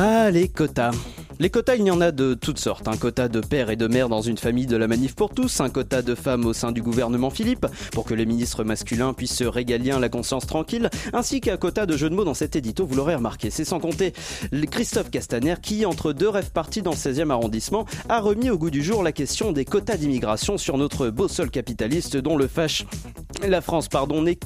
Ah, les quotas. Les quotas, il y en a de toutes sortes. Un quota de père et de mère dans une famille de la manif pour tous, un quota de femmes au sein du gouvernement Philippe, pour que les ministres masculins puissent se régaler la conscience tranquille, ainsi qu'un quota de jeux de mots dans cet édito, vous l'aurez remarqué. C'est sans compter Christophe Castaner qui, entre deux rêves partis dans le 16e arrondissement, a remis au goût du jour la question des quotas d'immigration sur notre beau sol capitaliste dont le fâche la France pardon, n'est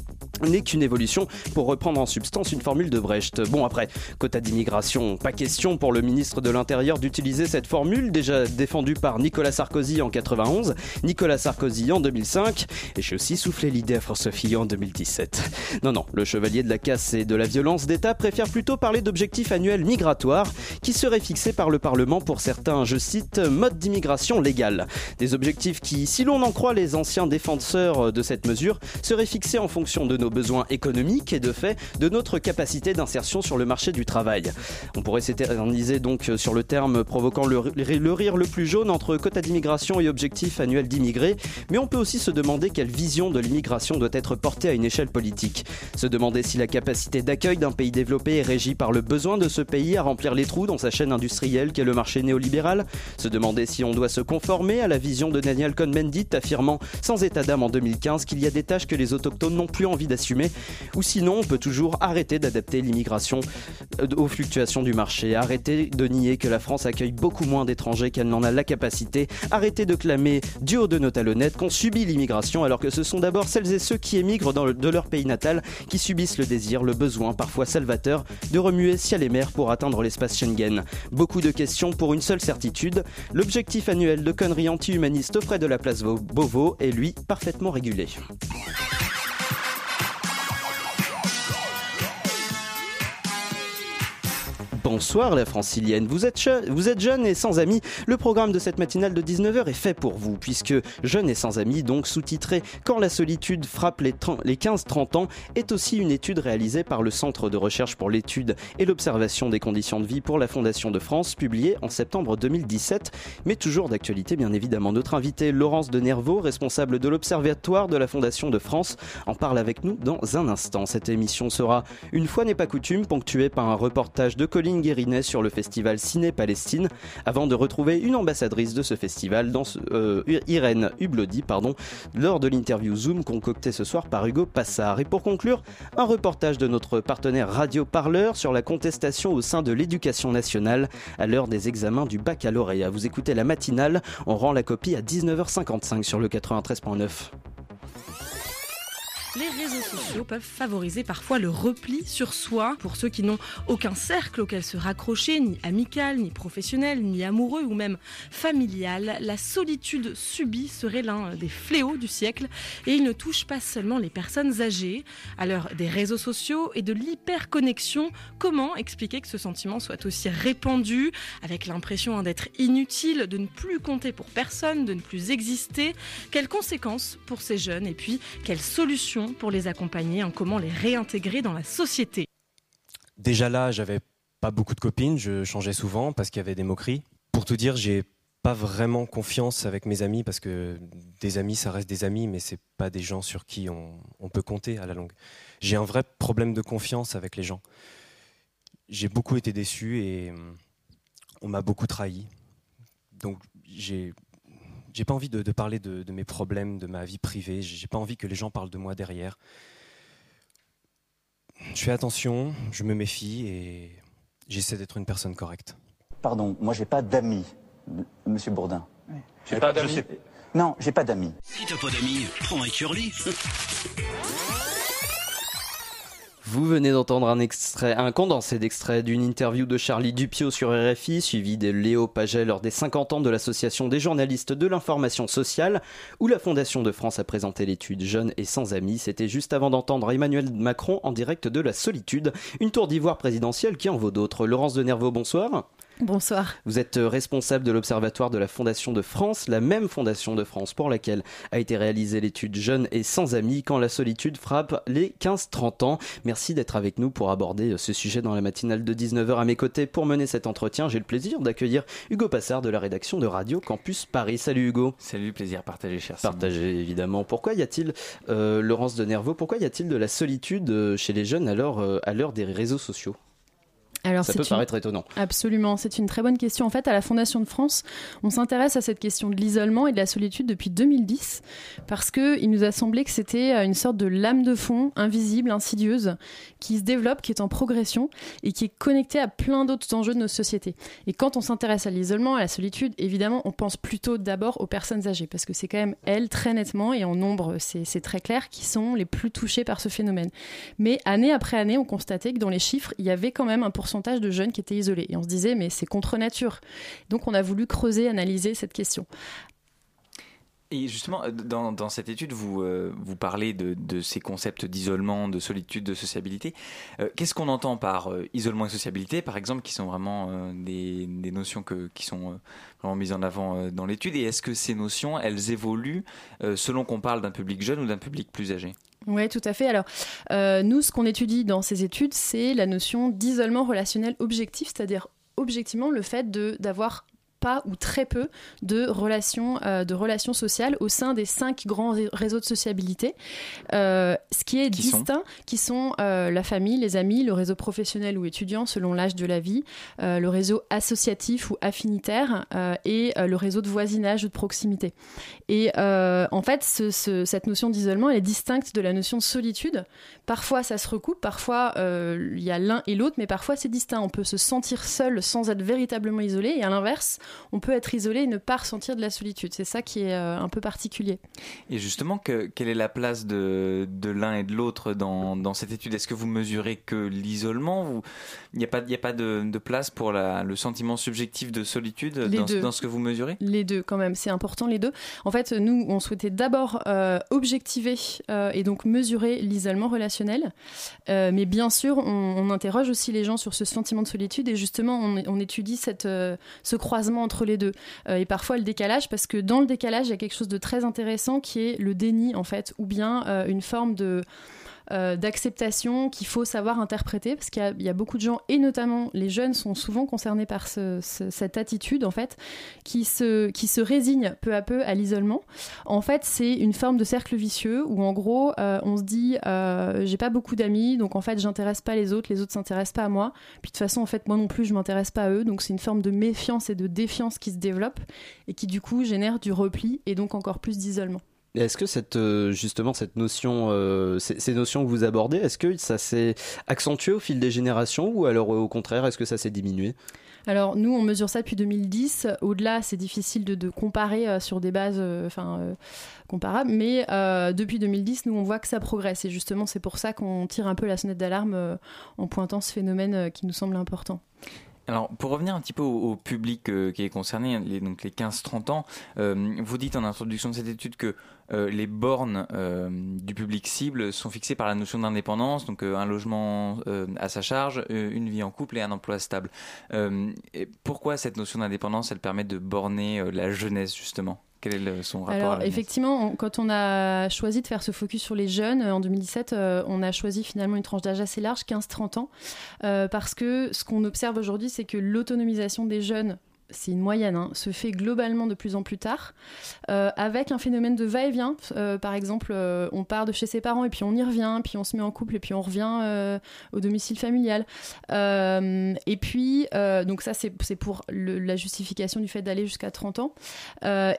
n'est qu'une évolution pour reprendre en substance une formule de Brecht. Bon après, quota d'immigration, pas question pour le ministre de l'Intérieur d'utiliser cette formule déjà défendue par Nicolas Sarkozy en 91, Nicolas Sarkozy en 2005 et j'ai aussi soufflé l'idée à François Fillon en 2017. Non non, le chevalier de la casse et de la violence d'État préfère plutôt parler d'objectifs annuels migratoires qui seraient fixés par le Parlement pour certains, je cite, modes d'immigration légale. Des objectifs qui, si l'on en croit les anciens défenseurs de cette mesure, seraient fixés en fonction de nos besoins économiques et de fait de notre capacité d'insertion sur le marché du travail. On pourrait s'éterniser donc sur le terme provoquant le, rire le plus jaune entre quota d'immigration et objectif annuel d'immigrés, mais on peut aussi se demander quelle vision de l'immigration doit être portée à une échelle politique. Se demander si la capacité d'accueil d'un pays développé est régie par le besoin de ce pays à remplir les trous dans sa chaîne industrielle qu'est le marché néolibéral. Se demander si on doit se conformer à la vision de Daniel Cohn-Bendit affirmant sans état d'âme en 2015 qu'il y a des tâches que les autochtones n'ont plus envie d'assumer. Ou sinon, on peut toujours arrêter d'adapter l'immigration euh, aux fluctuations du marché, arrêter de nier que la France accueille beaucoup moins d'étrangers qu'elle n'en a la capacité, arrêter de clamer du haut de nos talonnettes qu'on subit l'immigration alors que ce sont d'abord celles et ceux qui émigrent de leur pays natal qui subissent le désir, le besoin, parfois salvateur, de remuer ciel et mer pour atteindre l'espace Schengen. Beaucoup de questions pour une seule certitude, l'objectif annuel de conneries anti-humanistes auprès de la place Beauvau est lui parfaitement régulé. Bonsoir la francilienne, vous êtes, vous êtes jeune et sans amis, le programme de cette matinale de 19h est fait pour vous, puisque Jeune et sans amis, donc sous-titré Quand la solitude frappe les, les 15-30 ans, est aussi une étude réalisée par le Centre de recherche pour l'étude et l'observation des conditions de vie pour la Fondation de France, publiée en septembre 2017, mais toujours d'actualité bien évidemment. Notre invité Laurence de Nervaux, responsable de l'Observatoire de la Fondation de France, en parle avec nous dans un instant. Cette émission sera, une fois n'est pas coutume, ponctuée par un reportage de Colline Guérinet sur le festival Ciné Palestine, avant de retrouver une ambassadrice de ce festival, euh, Irène Hublodi, pardon, lors de l'interview Zoom concoctée ce soir par Hugo Passard. Et pour conclure, un reportage de notre partenaire Radio Parleur sur la contestation au sein de l'éducation nationale à l'heure des examens du baccalauréat. Vous écoutez la matinale, on rend la copie à 19h55 sur le 93.9. Les réseaux sociaux peuvent favoriser parfois le repli sur soi pour ceux qui n'ont aucun cercle auquel se raccrocher, ni amical, ni professionnel, ni amoureux ou même familial. La solitude subie serait l'un des fléaux du siècle et il ne touche pas seulement les personnes âgées. À l'heure des réseaux sociaux et de l'hyperconnexion, comment expliquer que ce sentiment soit aussi répandu? Avec l'impression hein, d'être inutile, de ne plus compter pour personne, de ne plus exister Quelles conséquences pour ces jeunes? Et puis quelles solutions pour les accompagner, en comment les réintégrer dans la société Déjà là, j'avais pas beaucoup de copines, je changeais souvent parce qu'il y avait des moqueries. Pour tout dire, j'ai pas vraiment confiance avec mes amis parce que des amis, ça reste des amis, mais c'est pas des gens sur qui on, on peut compter à la longue. J'ai un vrai problème de confiance avec les gens. J'ai beaucoup été déçu et on m'a beaucoup trahi. Donc j'ai j'ai pas envie de, parler de, mes problèmes, de ma vie privée. J'ai pas envie que les gens parlent de moi derrière. Je fais attention, je me méfie et j'essaie d'être une personne correcte. Pardon, moi j'ai pas d'amis, Monsieur Bourdin. J'ai pas d'amis? Non, j'ai pas d'amis. Si t'as pas d'amis, prends un curly. Vous venez d'entendre un extrait, un condensé d'extrait d'une interview de Charlie Dupio sur RFI, suivi de Léo Paget lors des 50 ans de l'Association des journalistes de l'information sociale, où la Fondation de France a présenté l'étude Jeunes et sans amis. C'était juste avant d'entendre Emmanuel Macron en direct de la solitude, une tour d'ivoire présidentielle qui en vaut d'autres. Laurence de Nervaux, bonsoir. Bonsoir. Vous êtes euh, responsable de l'Observatoire de la Fondation de France, la même Fondation de France pour laquelle a été réalisée l'étude Jeunes et sans amis quand la solitude frappe les 15-30 ans. Merci d'être avec nous pour aborder euh, ce sujet dans la matinale de 19h à mes côtés. Pour mener cet entretien, j'ai le plaisir d'accueillir Hugo Passard de la rédaction de Radio Campus Paris. Salut Hugo. Salut, plaisir partagé, cher Partagé, évidemment. Pourquoi y a-t-il, euh, Laurence de Nervaux, pourquoi y a-t-il de la solitude chez les jeunes à l'heure des réseaux sociaux? Alors, ça peut paraître étonnant. Absolument, c'est une très bonne question. En fait, à la Fondation de France, on s'intéresse à cette question de l'isolement et de la solitude depuis 2010 parce qu'il nous a semblé que c'était euh, une sorte de lame de fond invisible, insidieuse, qui se développe, qui est en progression et qui est connectée à plein d'autres enjeux de nos sociétés. Et quand on s'intéresse à l'isolement, à la solitude, évidemment, on pense plutôt d'abord aux personnes âgées parce que c'est quand même elles, très nettement et en nombre, c'est très clair, qui sont les plus touchées par ce phénomène. Mais année après année, on constatait que dans les chiffres, il y avait quand même un pourcentage de jeunes qui étaient isolés. Et on se disait, mais c'est contre nature. Donc on a voulu creuser, analyser cette question. Et justement, euh, dans, cette étude, vous, euh, vous parlez de, ces concepts d'isolement, de solitude, de sociabilité. Euh, qu'est-ce qu'on entend par isolement et sociabilité, par exemple, qui sont vraiment des, des, notions que, qui sont vraiment mises en avant dans l'étude? Et est-ce que ces notions, elles évoluent selon qu'on parle d'un public jeune ou d'un public plus âgé? Oui, tout à fait. Alors, euh, nous, ce qu'on étudie dans ces études, c'est la notion d'isolement relationnel objectif, c'est-à-dire objectivement le fait d'avoir pas ou très peu de relations, euh, de relations sociales au sein des cinq grands réseaux de sociabilité. Euh, ce qui est distinct, qui sont euh, la famille, les amis, le réseau professionnel ou étudiant selon l'âge de la vie, le réseau associatif ou affinitaire et le réseau de voisinage ou de proximité. Et en fait, cette notion d'isolement, elle est distincte de la notion de solitude. Parfois, ça se recoupe, parfois, il y a l'un et l'autre, mais parfois, c'est distinct. On peut se sentir seul sans être véritablement isolé, et à l'inverse, on peut être isolé et ne pas ressentir de la solitude. C'est ça qui est euh, un peu particulier. Et justement, quelle est la place de, l'un et de l'autre dans, cette étude? Est-ce que vous mesurez que l'isolement Il n'y a pas, a pas de, place pour le sentiment subjectif de solitude dans, ce que vous mesurez? Les deux, quand même. C'est important, les deux. En fait, nous, on souhaitait d'abord euh, objectiver euh, et donc mesurer l'isolement relationnel. mais bien sûr, on, interroge aussi les gens sur ce sentiment de solitude et justement, on, on étudie cette, ce croisement entre les deux. Euh, et parfois le décalage, parce que dans le décalage, il y a quelque chose de très intéressant qui est le déni, en fait, ou bien euh, une forme de euh, d'acceptation qu'il faut savoir interpréter parce qu'il y, a beaucoup de gens et notamment les jeunes sont souvent concernés par cette attitude en fait qui se, qui se résigne peu à peu à l'isolement. En fait, c'est une forme de cercle vicieux où en gros euh, on se dit euh, j'ai pas beaucoup d'amis donc en fait j'intéresse pas les autres, les autres s'intéressent pas à moi. Puis de toute façon en fait moi non plus je m'intéresse pas à eux donc c'est une forme de méfiance et de défiance qui se développe et qui du coup génère du repli et donc encore plus d'isolement. Est-ce que cette euh, justement cette notion, euh, ces, notions que vous abordez, est-ce que ça s'est accentué au fil des générations ou alors euh, au contraire, est-ce que ça s'est diminué? Alors nous, on mesure ça depuis 2010. Au-delà, c'est difficile de, comparer sur des bases comparables. Mais depuis 2010, nous, on voit que ça progresse. Et justement, c'est pour ça qu'on tire un peu la sonnette d'alarme en pointant ce phénomène qui nous semble important. Alors, pour revenir un petit peu au, public qui est concerné, les, donc les 15-30 ans, vous dites en introduction de cette étude que euh, les bornes euh, du public cible sont fixées par la notion d'indépendance, donc euh, un logement à sa charge, une vie en couple et un emploi stable. Pourquoi cette notion d'indépendance, elle permet de borner la jeunesse justement? Quel est son rapport Alors, effectivement, quand on a choisi de faire ce focus sur les jeunes, en 2017, on a choisi finalement une tranche d'âge assez large, 15-30 ans, parce que ce qu'on observe aujourd'hui, c'est que l'autonomisation des jeunes c'est une moyenne, hein, se fait globalement de plus en plus tard, euh, avec un phénomène de va-et-vient. Euh, par exemple, euh, on part de chez ses parents et puis on y revient, puis on se met en couple et puis on revient au domicile familial. et puis, donc ça, c'est pour la justification du fait d'aller jusqu'à 30 ans.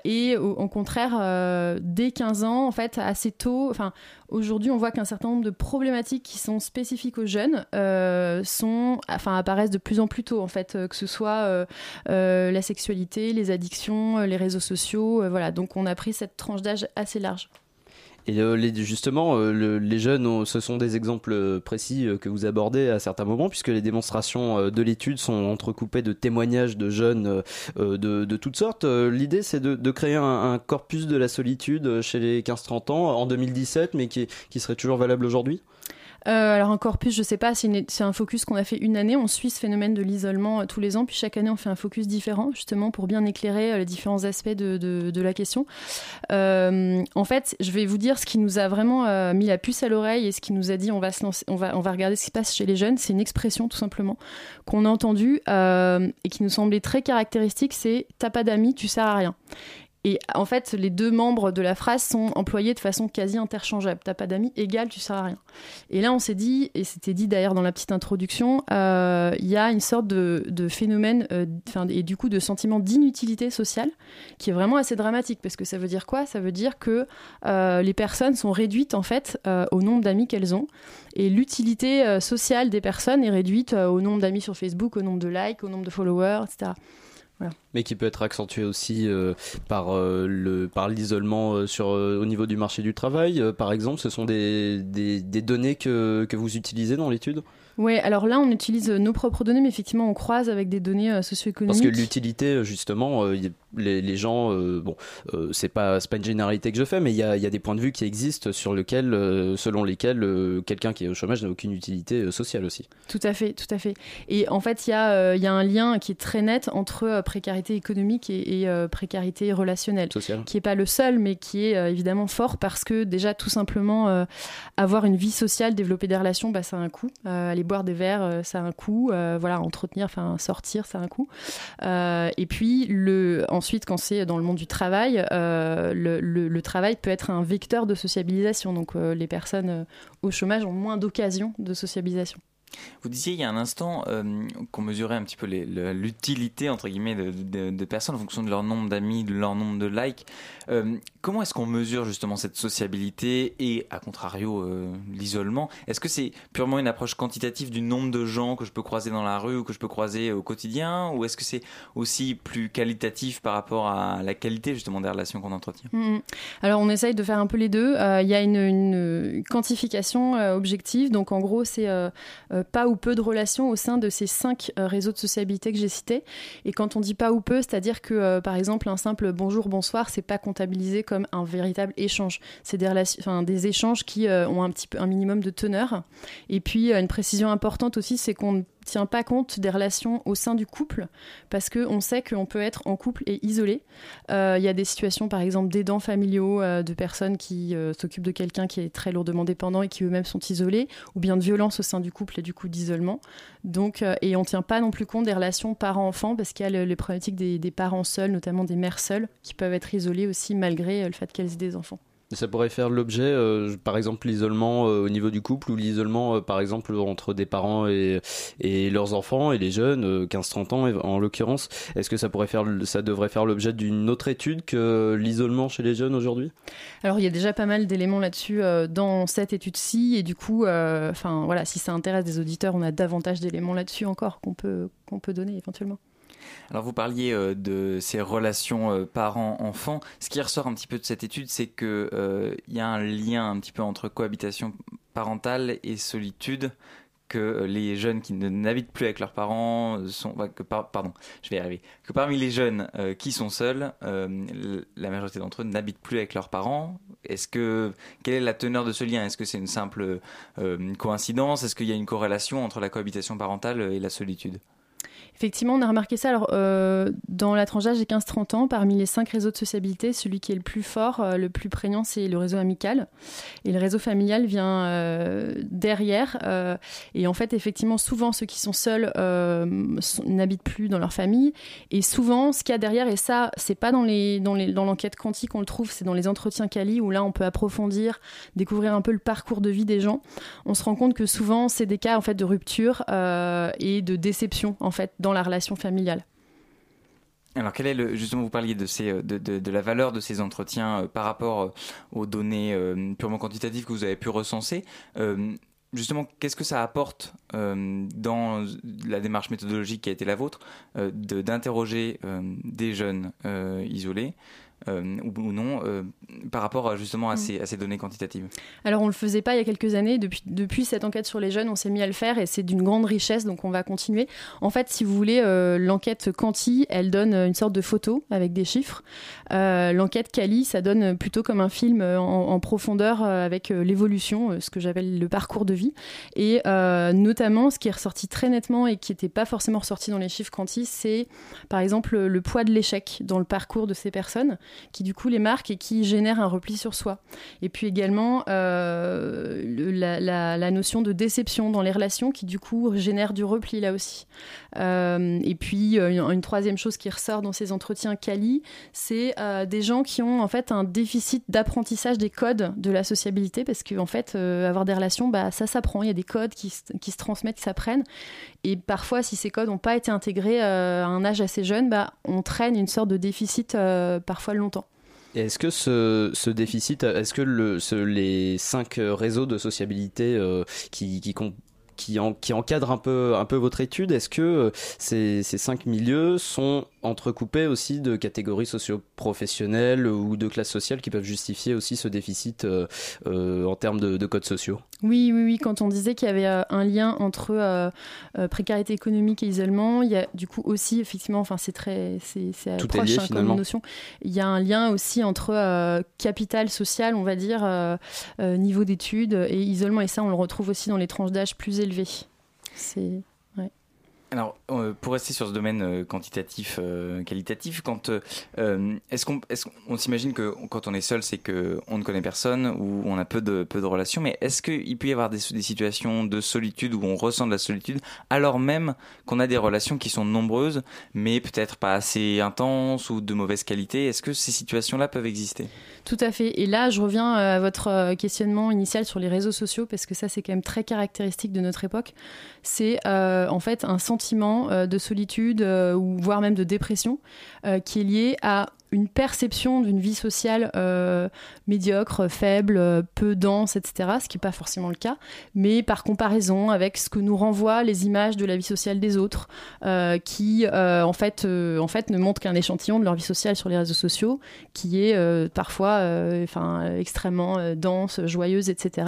et au, au contraire, dès 15 ans, en fait, assez tôt, enfin, Aujourd'hui, on voit qu'un certain nombre de problématiques qui sont spécifiques aux jeunes sont, enfin, apparaissent de plus en plus tôt, en fait, que ce soit la sexualité, les addictions, les réseaux sociaux. voilà, donc on a pris cette tranche d'âge assez large. Et euh, justement, euh, les jeunes, ce sont des exemples précis que vous abordez à certains moments, puisque les démonstrations de l'étude sont entrecoupées de témoignages de jeunes de, de, toutes sortes. L'idée, c'est de, de, créer un, un, corpus de la solitude chez les 15-30 ans en 2017, mais qui, qui serait toujours valable aujourd'hui? Euh, alors un corpus, je sais pas, c'est un focus qu'on a fait une année. On suit ce phénomène de l'isolement euh, tous les ans, puis chaque année on fait un focus différent, justement pour bien éclairer euh, les différents aspects de, la question. en fait, je vais vous dire ce qui nous a vraiment mis la puce à l'oreille et ce qui nous a dit on va, on va regarder ce qui se passe chez les jeunes. C'est une expression tout simplement qu'on a entendue et qui nous semblait très caractéristique. C'est t'as pas d'amis, tu sers à rien. Et en fait, les deux membres de la phrase sont employés de façon quasi interchangeable. T'as pas d'amis, égal, tu sers à rien. Et là, on s'est dit, et c'était dit d'ailleurs dans la petite introduction, euh, il y a une sorte de, phénomène, euh, et du coup de sentiment d'inutilité sociale, qui est vraiment assez dramatique, parce que ça veut dire quoi? Ça veut dire que euh, les personnes sont réduites en fait au nombre d'amis qu'elles ont, et l'utilité sociale des personnes est réduite au nombre d'amis sur Facebook, au nombre de likes, au nombre de followers, etc. Mais qui peut être accentué aussi euh, par euh, le par l'isolement euh, sur au niveau du marché du travail, par exemple. Ce sont des, données que vous utilisez dans l'étude? Oui, alors là, on utilise nos propres données, mais effectivement, on croise avec des données socio-économiques. Parce que l'utilité, justement, les, les, gens, bon, c'est pas, pas une généralité que je fais, mais il y a, y a, des points de vue qui existent sur lequel, selon lesquels quelqu'un qui est au chômage n'a aucune utilité sociale aussi. Tout à fait, tout à fait. Et en fait, il y, a, y a un lien qui est très net entre précarité économique et, euh, précarité relationnelle, qui n'est pas le seul, mais qui est euh, évidemment fort parce que déjà tout simplement euh, avoir une vie sociale, développer des relations, bah, ça a un coût. Boire des verres, ça a un coût. voilà, entretenir, enfin sortir, ça a un coût. et puis le, ensuite, quand c'est dans le monde du travail, le, le, travail peut être un vecteur de sociabilisation. Donc les personnes au chômage ont moins d'occasions de sociabilisation. Vous disiez il y a un instant euh, qu'on mesurait un petit peu l'utilité entre guillemets de, personnes en fonction de leur nombre d'amis, de leur nombre de likes. Euh, comment est-ce qu'on mesure justement cette sociabilité et, à contrario, euh, l'isolement? Est-ce que c'est purement une approche quantitative du nombre de gens que je peux croiser dans la rue ou que je peux croiser au quotidien, ou est-ce que c'est aussi plus qualitatif par rapport à la qualité justement des relations qu'on entretient? Mmh, mmh. Alors on essaye de faire un peu les deux. Il y a une, une quantification objective, donc en gros c'est pas ou peu de relations au sein de ces cinq euh, réseaux de sociabilité que j'ai cités. Et quand on dit pas ou peu, c'est-à-dire que euh, par exemple un simple bonjour, bonsoir, c'est pas comptabilisé comme un véritable échange. C'est des, des échanges qui euh, ont un petit peu un minimum de teneur. Et puis une précision importante aussi, c'est qu'on tient pas compte des relations au sein du couple parce qu'on sait qu'on peut être en couple et isolé. Euh, il y a des situations, par exemple, d'aidants familiaux, euh, de personnes qui euh, s'occupent de quelqu'un qui est très lourdement dépendant et qui eux-mêmes sont isolés, ou bien de violence au sein du couple et du coup d'isolement. Donc, et on tient pas non plus compte des relations parents-enfants parce qu'il y a les problématiques des, des parents seuls, notamment des mères seules, qui peuvent être isolées aussi malgré le fait qu'elles aient des enfants. Ça pourrait faire l'objet, euh, par exemple, l'isolement euh, au niveau du couple ou l'isolement, euh, par exemple, entre des parents et, et leurs enfants et les jeunes, 15-30 ans en l'occurrence. Est-ce que ça, pourrait faire, ça devrait faire l'objet d'une autre étude que l'isolement chez les jeunes aujourd'hui? Alors, il y a déjà pas mal d'éléments là-dessus dans cette étude-ci. Et du coup, enfin voilà, si ça intéresse des auditeurs, on a davantage d'éléments là-dessus encore qu'on peut, qu'on peut donner éventuellement. Alors vous parliez euh, de ces relations euh, parents-enfants. Ce qui ressort un petit peu de cette étude, c'est qu'il euh, y a un lien un petit peu entre cohabitation parentale et solitude que les jeunes qui n'habitent plus avec leurs parents sont pardon je vais y arriver. Que parmi les jeunes qui sont seuls la majorité d'entre eux n'habitent plus avec leurs parents. Est-ce que quelle est la teneur de ce lien? Est-ce que c'est une simple coïncidence? Est-ce qu'il y a une corrélation entre la cohabitation parentale et la solitude? Effectivement, on a remarqué ça. Alors, euh, dans la tranche d'âge des 15-30 ans, parmi les cinq réseaux de sociabilité, celui qui est le plus fort, euh, le plus prégnant, c'est le réseau amical. Et le réseau familial vient euh, derrière. et en fait, effectivement, souvent, ceux qui sont seuls n'habitent plus dans leur famille. Et souvent, ce qu'il y a derrière, et ça, c'est pas dans dans les dans l'enquête quantique qu'on le trouve, c'est dans les entretiens Cali où là, on peut approfondir, découvrir un peu le parcours de vie des gens. On se rend compte que souvent, c'est des cas en fait de rupture et de déception en fait dans la relation familiale. Alors, quel est le, justement, vous parliez de, de, la valeur de ces entretiens euh, par rapport euh, aux données euh, purement quantitatives que vous avez pu recenser. justement, qu'est-ce que ça apporte dans la démarche méthodologique qui a été la vôtre d'interroger des jeunes isolés ou, non par rapport justement à, Mm. ces, à ces données quantitatives Alors on le faisait pas il y a quelques années. Depuis, depuis cette enquête sur les jeunes, on s'est mis à le faire et c'est d'une grande richesse, donc on va continuer. En fait, si vous voulez, euh, l'enquête Quanti, elle donne une sorte de photo avec des chiffres. Euh, l'enquête Cali, ça donne plutôt comme un film euh, en, en profondeur euh, avec euh, l'évolution, euh, ce que j'appelle le parcours de vie. Et euh, notamment, ce qui est ressorti très nettement et qui n'était pas forcément ressorti dans les chiffres Quanti, c'est par exemple le poids de l'échec dans le parcours de ces personnes, qui du coup les marquent et qui génèrent un repli sur soi. Et puis également euh, la, notion de déception dans les relations qui du coup génère du repli là aussi. Euh, et puis euh, une, troisième chose qui ressort dans ces entretiens Cali, c'est des gens qui ont en fait un déficit d'apprentissage des codes de la sociabilité parce que en fait avoir des relations, bah, ça s'apprend. Il y a des codes qui, qui se transmettent, qui s'apprennent. Et parfois, si ces codes n'ont pas été intégrés euh, à un âge assez jeune, bah, on traîne une sorte de déficit euh, parfois longtemps. Est-ce que ce, déficit, est-ce que les cinq euh, réseaux de sociabilité qui, encadrent un peu, votre étude, est-ce que ces cinq milieux sont entrecoupés aussi de catégories socio-professionnelles ou de classes sociales qui peuvent justifier aussi ce déficit euh, euh, en termes de, de codes sociaux Oui, oui, oui. Quand on disait qu'il y avait euh, un lien entre précarité économique et isolement, il y a du coup aussi, effectivement, enfin, c'est très, c'est, c'est est proche lié, hein, comme notion. Il y a un lien aussi entre capital social, on va dire, niveau d'études et isolement. Et ça, on le retrouve aussi dans les tranches d'âge plus élevées. C'est. Alors, euh, pour rester sur ce domaine euh, quantitatif, euh, qualitatif, quand est-ce qu'on est-ce qu'on s'imagine que quand on est seul, c'est que on ne connaît personne ou on a peu de peu de relations, mais est-ce qu'il peut y avoir des situations de solitude où on ressent de la solitude alors même qu'on a des relations qui sont nombreuses, mais peut-être pas assez intenses ou de mauvaise qualité? Est-ce que ces situations-là peuvent exister? Tout à fait. Et là, je reviens euh, à votre euh, questionnement initial sur les réseaux sociaux, parce que ça, c'est quand même très caractéristique de notre époque. C'est euh, en fait un sentiment de solitude, ou voire même de dépression, qui est lié à une perception d'une vie sociale euh, médiocre, faible, euh, peu dense, etc., ce qui n'est pas forcément le cas, mais par comparaison avec ce que nous renvoient les images de la vie sociale des autres, euh, qui en, fait, ne montrent qu'un échantillon de leur vie sociale sur les réseaux sociaux, qui est parfois extrêmement dense, joyeuse, etc.,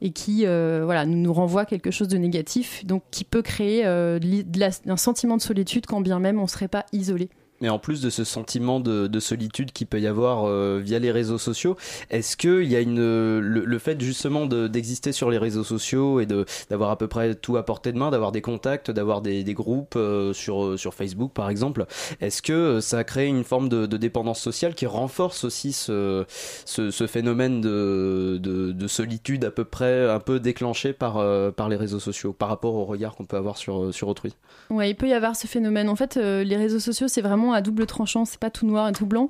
et qui nous, renvoie quelque chose de négatif, donc qui peut créer un sentiment de solitude quand bien même on ne serait pas isolé. Mais en plus de ce sentiment de, de solitude qu'il peut y avoir euh, via les réseaux sociaux, est-ce qu'il y a une, le, fait justement de- d'exister sur les réseaux sociaux et d'avoir à peu près tout à portée de main, d'avoir des contacts, d'avoir des, groupes euh, sur, sur Facebook par exemple, est-ce que euh, ça a créé une forme de, dépendance sociale qui renforce aussi ce, ce, phénomène de, de, de solitude à peu près un peu déclenché par, euh, par les réseaux sociaux par rapport au regard qu'on peut avoir sur, sur autrui? Ouais, il peut y avoir ce phénomène. En fait, euh, les réseaux sociaux, c'est vraiment à double tranchant. C'est pas tout noir et tout blanc.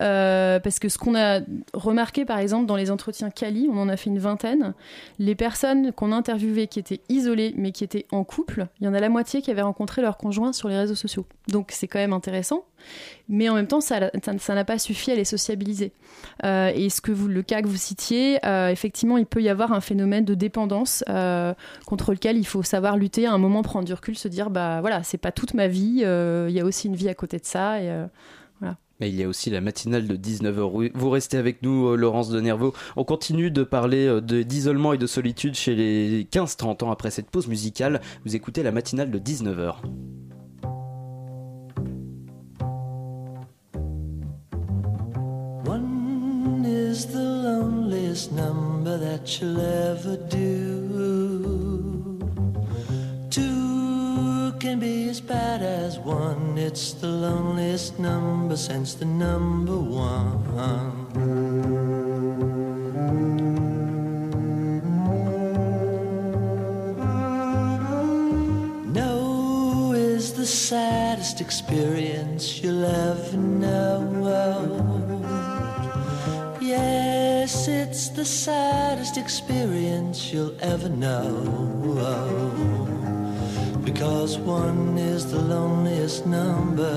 Euh, parce que ce qu'on a remarqué, par exemple, dans les entretiens Cali, on en a fait une vingtaine. Les personnes qu'on a interviewées qui étaient isolées, mais qui étaient en couple, il y en a la moitié qui avaient rencontré leur conjoint sur les réseaux sociaux. Donc, c'est quand même intéressant. Mais en même temps, ça n'a pas suffi à les sociabiliser. Euh, et ce que le cas que vous citiez, euh, effectivement, il peut y avoir un phénomène de dépendance euh, contre lequel il faut savoir lutter à un moment, prendre du recul, se dire bah voilà, c'est pas toute ma vie, il y a aussi une vie à côté de ça. Mais il y a aussi la matinale de 19h. Vous restez avec nous, Laurence de Nerveau. On continue de parler d'isolement et de solitude chez les 15-30 ans après cette pause musicale. Vous écoutez la matinale de 19h. Loneliest number that you'll ever do. Two can be as bad as one. It's the loneliest number since the number one. No is the saddest experience you'll ever know. Yes, it's the saddest experience you'll ever know. Because one is the loneliest number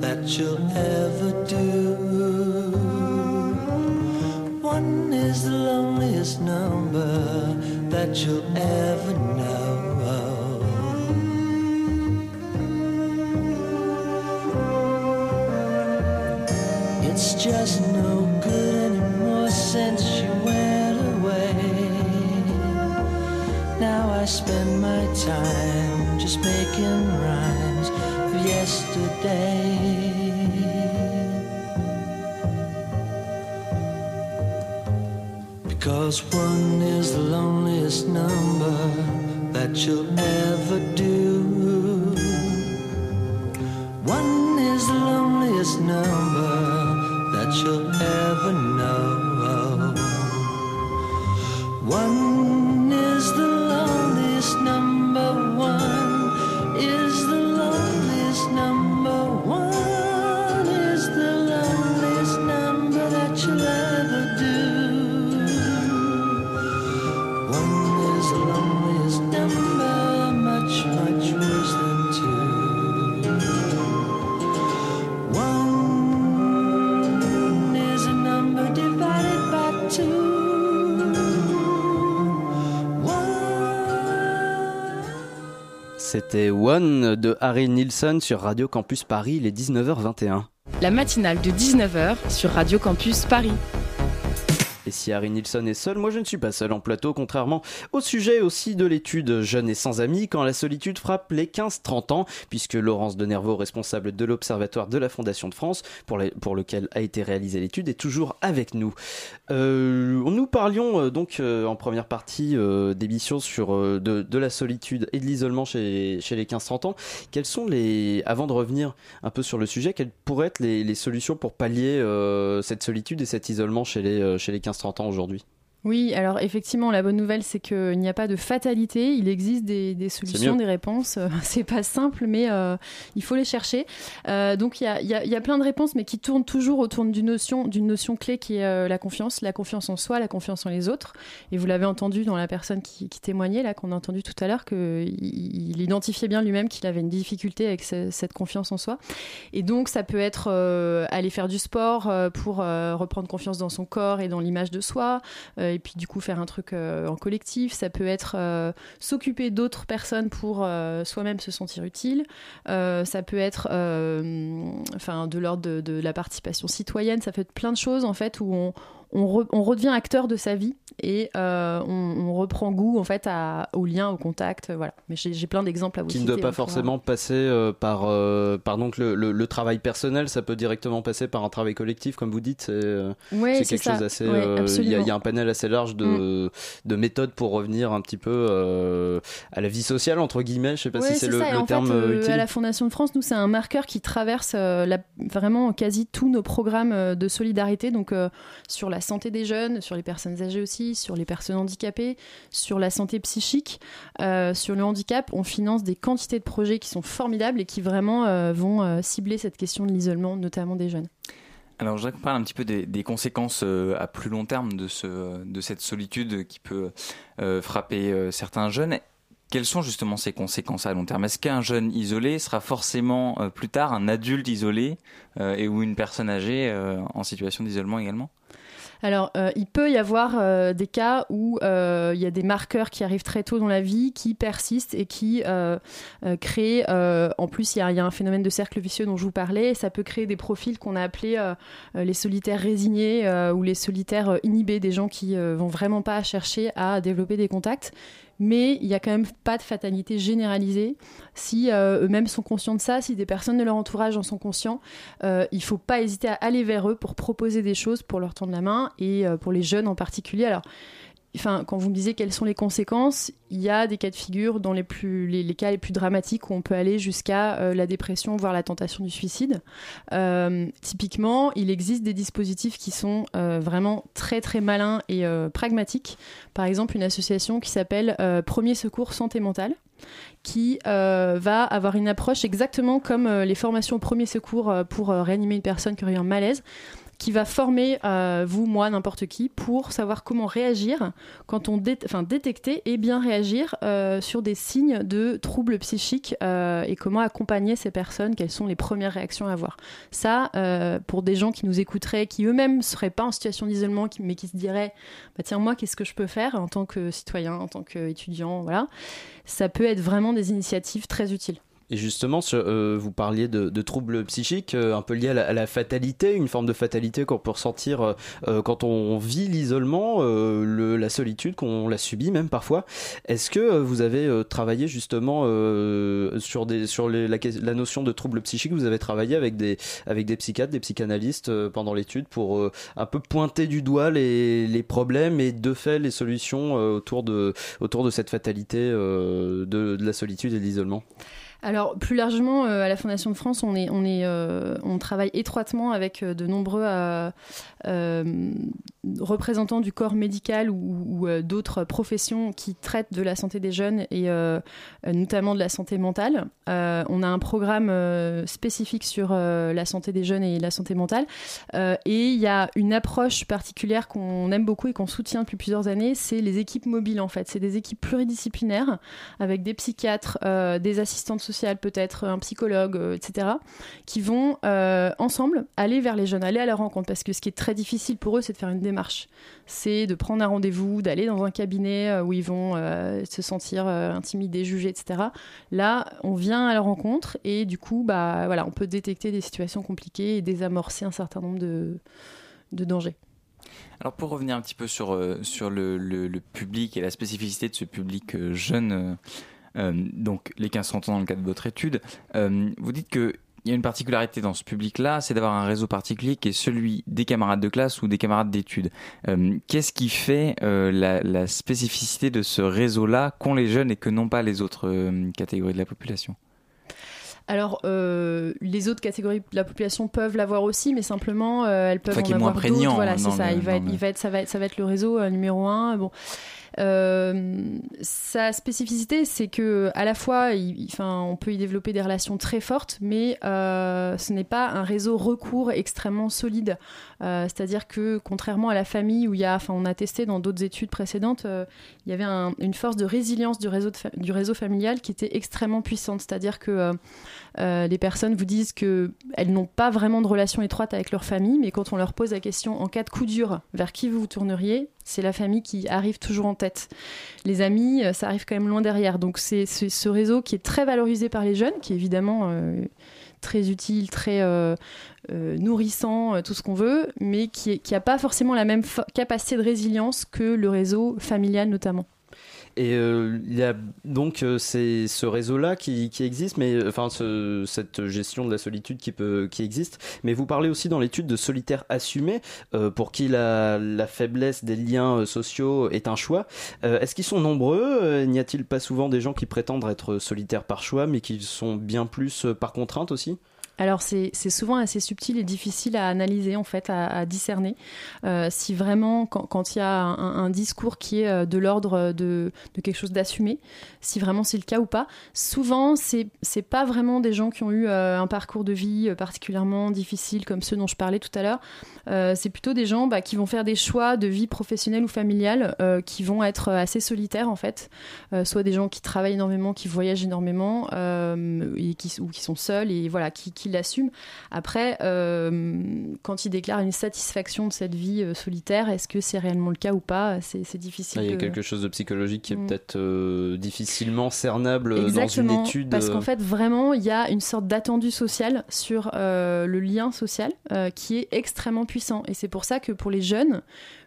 that you'll ever do. One is the loneliest number that you'll ever know. It's just no good since she went away. Now I spend my time just making rhymes of yesterday. Because one is the loneliest number that you'll ever do. One is the loneliest number that you'll ever know. One de Harry Nilsson sur Radio Campus Paris, il est 19h21. La matinale de 19h sur Radio Campus Paris. Et si Harry Nilsson est seul, moi je ne suis pas seul en plateau, contrairement au sujet aussi de l'étude Jeune et sans amis, quand la solitude frappe les 15-30 ans, puisque Laurence de Nervaux, responsable de l'Observatoire de la Fondation de France, pour, lequel a été réalisée l'étude, est toujours avec nous. Euh, nous parlions euh, donc euh, en première partie d'émission sur de, la solitude et de l'isolement chez, les 15-30 ans. Quelles sont les, avant de revenir un peu sur le sujet, quelles pourraient être les, solutions pour pallier cette solitude et cet isolement chez les, chez les 15-30 ans? Aujourd'hui Oui, alors effectivement, la bonne nouvelle, c'est qu'il n'y a pas de fatalité. Il existe des, des solutions, des réponses. Euh, C'est pas simple, mais euh, il faut les chercher. Euh, donc il y a, il y a- il y a plein de réponses, mais qui tournent toujours autour d'une notion, d'une notion clé qui est euh, la confiance, la confiance en soi, la confiance en les autres. Et vous l'avez entendu dans la personne qui, qui témoignait là, qu'on a entendu tout à l'heure, qu'il il identifiait bien lui-même qu'il avait une difficulté avec ce- cette confiance en soi. Et donc, ça peut être aller faire du sport pour reprendre confiance dans son corps et dans l'image de soi, et puis du coup faire un truc euh, en collectif. Ça peut être euh, s'occuper d'autres personnes pour euh, soi-même se sentir utile. Euh, ça peut être euh, enfin, de l'ordre de, de la participation citoyenne. Ça peut être plein de choses en fait où on, on, re- on redevient acteur de sa vie et euh, on, on reprend goût en fait à, au lien, au contact. Voilà. Mais j'ai plein d'exemples à vous qui ne doit pas pourra- forcément passer euh, par, euh, par donc le, le- le travail personnel, ça peut directement passer par un travail collectif, comme vous dites. C'est euh, Ouais, quelque ça. chose. Ouais, euh, Il y, a-. Mm. y un panel assez large de, de méthodes pour revenir un petit peu euh, à la vie sociale, entre guillemets. Je sais pas Ouais, si c'est le, en terme fait, euh, euh, utile. à la Fondation de France, nous, c'est un marqueur qui traverse euh, la- vraiment quasi tous nos programmes euh, de solidarité. Donc, euh, sur la santé des jeunes, sur les personnes âgées aussi, sur les personnes handicapées, sur la santé psychique, euh, sur le handicap, on finance des quantités de projets qui sont formidables et qui vraiment euh, vont euh, cibler cette question de l'isolement, notamment des jeunes. Alors, je voudrais qu'on parle un petit peu des, conséquences à plus long terme de, ce, de cette solitude qui peut frapper certains jeunes. Quelles sont justement ces conséquences à long terme? Est-ce qu'un jeune isolé sera forcément plus tard un adulte isolé et ou une personne âgée en situation d'isolement également? Alors, euh, il peut y avoir euh, des cas où euh, il y a des marqueurs qui arrivent très tôt dans la vie, qui persistent et qui créent. en plus, il y, y a un phénomène de cercle vicieux dont je vous parlais. et ça peut créer des profils qu'on a appelés les solitaires résignés ou les solitaires inhibés, des gens qui vont vraiment pas chercher à développer des contacts. Mais il n'y a quand même pas de fatalité généralisée. Si euh, eux-mêmes sont conscients de ça, si des personnes de leur entourage en sont conscients, euh, il faut pas hésiter à aller vers eux pour proposer des choses, pour leur tendre la main et euh, pour les jeunes en particulier. Enfin, quand vous me disiez quelles sont les conséquences, il y a des cas de figure dans les, plus, les, cas les plus dramatiques où on peut aller jusqu'à euh, la dépression, voire la tentation du suicide. Euh, typiquement, il existe des dispositifs qui sont euh, vraiment très très malins et pragmatiques. Par exemple, une association qui s'appelle Premier Secours Santé Mentale qui va avoir une approche exactement comme les formations premier secours pour réanimer une personne qui aurait eu un malaise, qui va former euh, vous, moi, n'importe qui, pour savoir comment réagir quand on dé détecter et bien réagir euh, sur des signes de troubles psychiques euh, et comment accompagner ces personnes, quelles sont les premières réactions à avoir. Ça, pour des gens qui nous écouteraient, qui eux-mêmes ne seraient pas en situation d'isolement, mais qui se diraient, bah, tiens, moi, qu'est-ce que je peux faire en tant que citoyen, en tant qu'étudiant, voilà, ça peut être vraiment des initiatives très utiles. Et justement, euh, vous parliez de, de troubles psychiques, euh, un peu liés à la, à la fatalité, une forme de fatalité qu'on peut ressentir euh, euh, quand on vit l'isolement, euh, la solitude, qu'on la subit même parfois. Est-ce que euh, vous avez travaillé justement sur, des, sur les- la, la notion de troubles psychiques? Vous avez travaillé avec des, avec des psychiatres, des psychanalystes pendant l'étude pour un peu pointer du doigt les, les problèmes et de fait les solutions autour, de, autour de cette fatalité de, de la solitude et de l'isolement? Alors plus largement, euh, à la Fondation de France, on, est, on, est, euh, on travaille étroitement avec euh, de nombreux représentants du corps médical ou, euh, d'autres professions qui traitent de la santé des jeunes et euh, euh, notamment de la santé mentale. On a un programme spécifique sur la santé des jeunes et la santé mentale. Et il y a une approche particulière qu'on aime beaucoup et qu'on soutient depuis plusieurs années, c'est les équipes mobiles en fait. C'est des équipes pluridisciplinaires avec des psychiatres, des assistantes sociales peut-être, un psychologue, etc., qui vont ensemble aller vers les jeunes, aller à leur rencontre. Parce que ce qui est très difficile pour eux, c'est de faire une démarche. C'est de prendre un rendez-vous, d'aller dans un cabinet euh, où ils vont euh, se sentir euh, intimidés, jugés, etc. Là, on vient à leur rencontre et du coup, bah, voilà, on peut détecter des situations compliquées et désamorcer un certain nombre de, dangers. Alors pour revenir un petit peu sur, sur le, public et la spécificité de ce public jeune, donc les 15-30 ans dans le cadre de votre étude, vous dites que il y a une particularité dans ce public-là, c'est d'avoir un réseau particulier qui est celui des camarades de classe ou des camarades d'études. Euh, Qu'est-ce qui fait euh, la, la spécificité de ce réseau-là qu'ont les jeunes et que n'ont pas les autres euh, catégories de la population? Alors, euh, les autres catégories de la population peuvent l'avoir aussi, mais simplement, euh, elles peuvent Enfin, en avoir d'autres. Voilà, hein, c'est ça. le- il va être, le- il va être, ça, va être, ça va être le réseau euh, numéro un. Bon. Euh, sa spécificité, c'est que à la fois, on peut y développer des relations très fortes, mais euh, ce n'est pas un réseau recours extrêmement solide. Euh, C'est-à-dire que contrairement à la famille où il y a, enfin, on a testé dans d'autres études précédentes, euh, il y avait un- une force de résilience du réseau, familial qui était extrêmement puissante. C'est-à-dire que euh, les personnes vous disent que elles n'ont pas vraiment de relation étroite avec leur famille, mais quand on leur pose la question en cas de coup dur, vers qui vous vous tourneriez, c'est la famille qui arrive toujours en tête. Les amis, ça arrive quand même loin derrière. Donc c'est ce réseau qui est très valorisé par les jeunes, qui évidemment très utile, très euh, euh, nourrissant, euh, tout ce qu'on veut, mais qui n'a pas forcément la même capacité de résilience que le réseau familial notamment. Et euh, il y a donc euh, ce réseau-là qui, existe, mais euh, enfin ce- cette gestion de la solitude qui peut qui existe. Mais vous parlez aussi dans l'étude de solitaires assumés, pour qui la, la faiblesse des liens sociaux est un choix. Est-ce qu'ils sont nombreux N'y a-t-il pas souvent des gens qui prétendent être solitaires par choix, mais qui sont bien plus par contrainte aussi? Alors c'est souvent assez subtil et difficile à analyser en fait, à, discerner. Euh, si vraiment quand il y a un, discours qui est euh, de l'ordre de, de quelque chose d'assumé, si vraiment c'est le cas ou pas. Souvent c'est pas vraiment des gens qui ont eu euh, un parcours de vie particulièrement difficile comme ceux dont je parlais tout à l'heure. C'est plutôt des gens bah, qui vont faire des choix de vie professionnelle ou familiale qui vont être assez solitaires en fait. Soit des gens qui travaillent énormément, qui voyagent énormément et qui, ou qui sont seuls et voilà, qui, qui l'assument. Après, euh, quand ils déclarent une satisfaction de cette vie euh, solitaire, est-ce que c'est réellement le cas ou pas? C'est difficile. Ah, Il y a de- quelque chose de psychologique qui est Mm. peut-être euh, difficilement cernable dans Exactement, une étude. parce qu'en fait, vraiment, il y a une sorte d'attendu social sur le lien social qui est extrêmement puissant. Et c'est pour ça que pour les jeunes,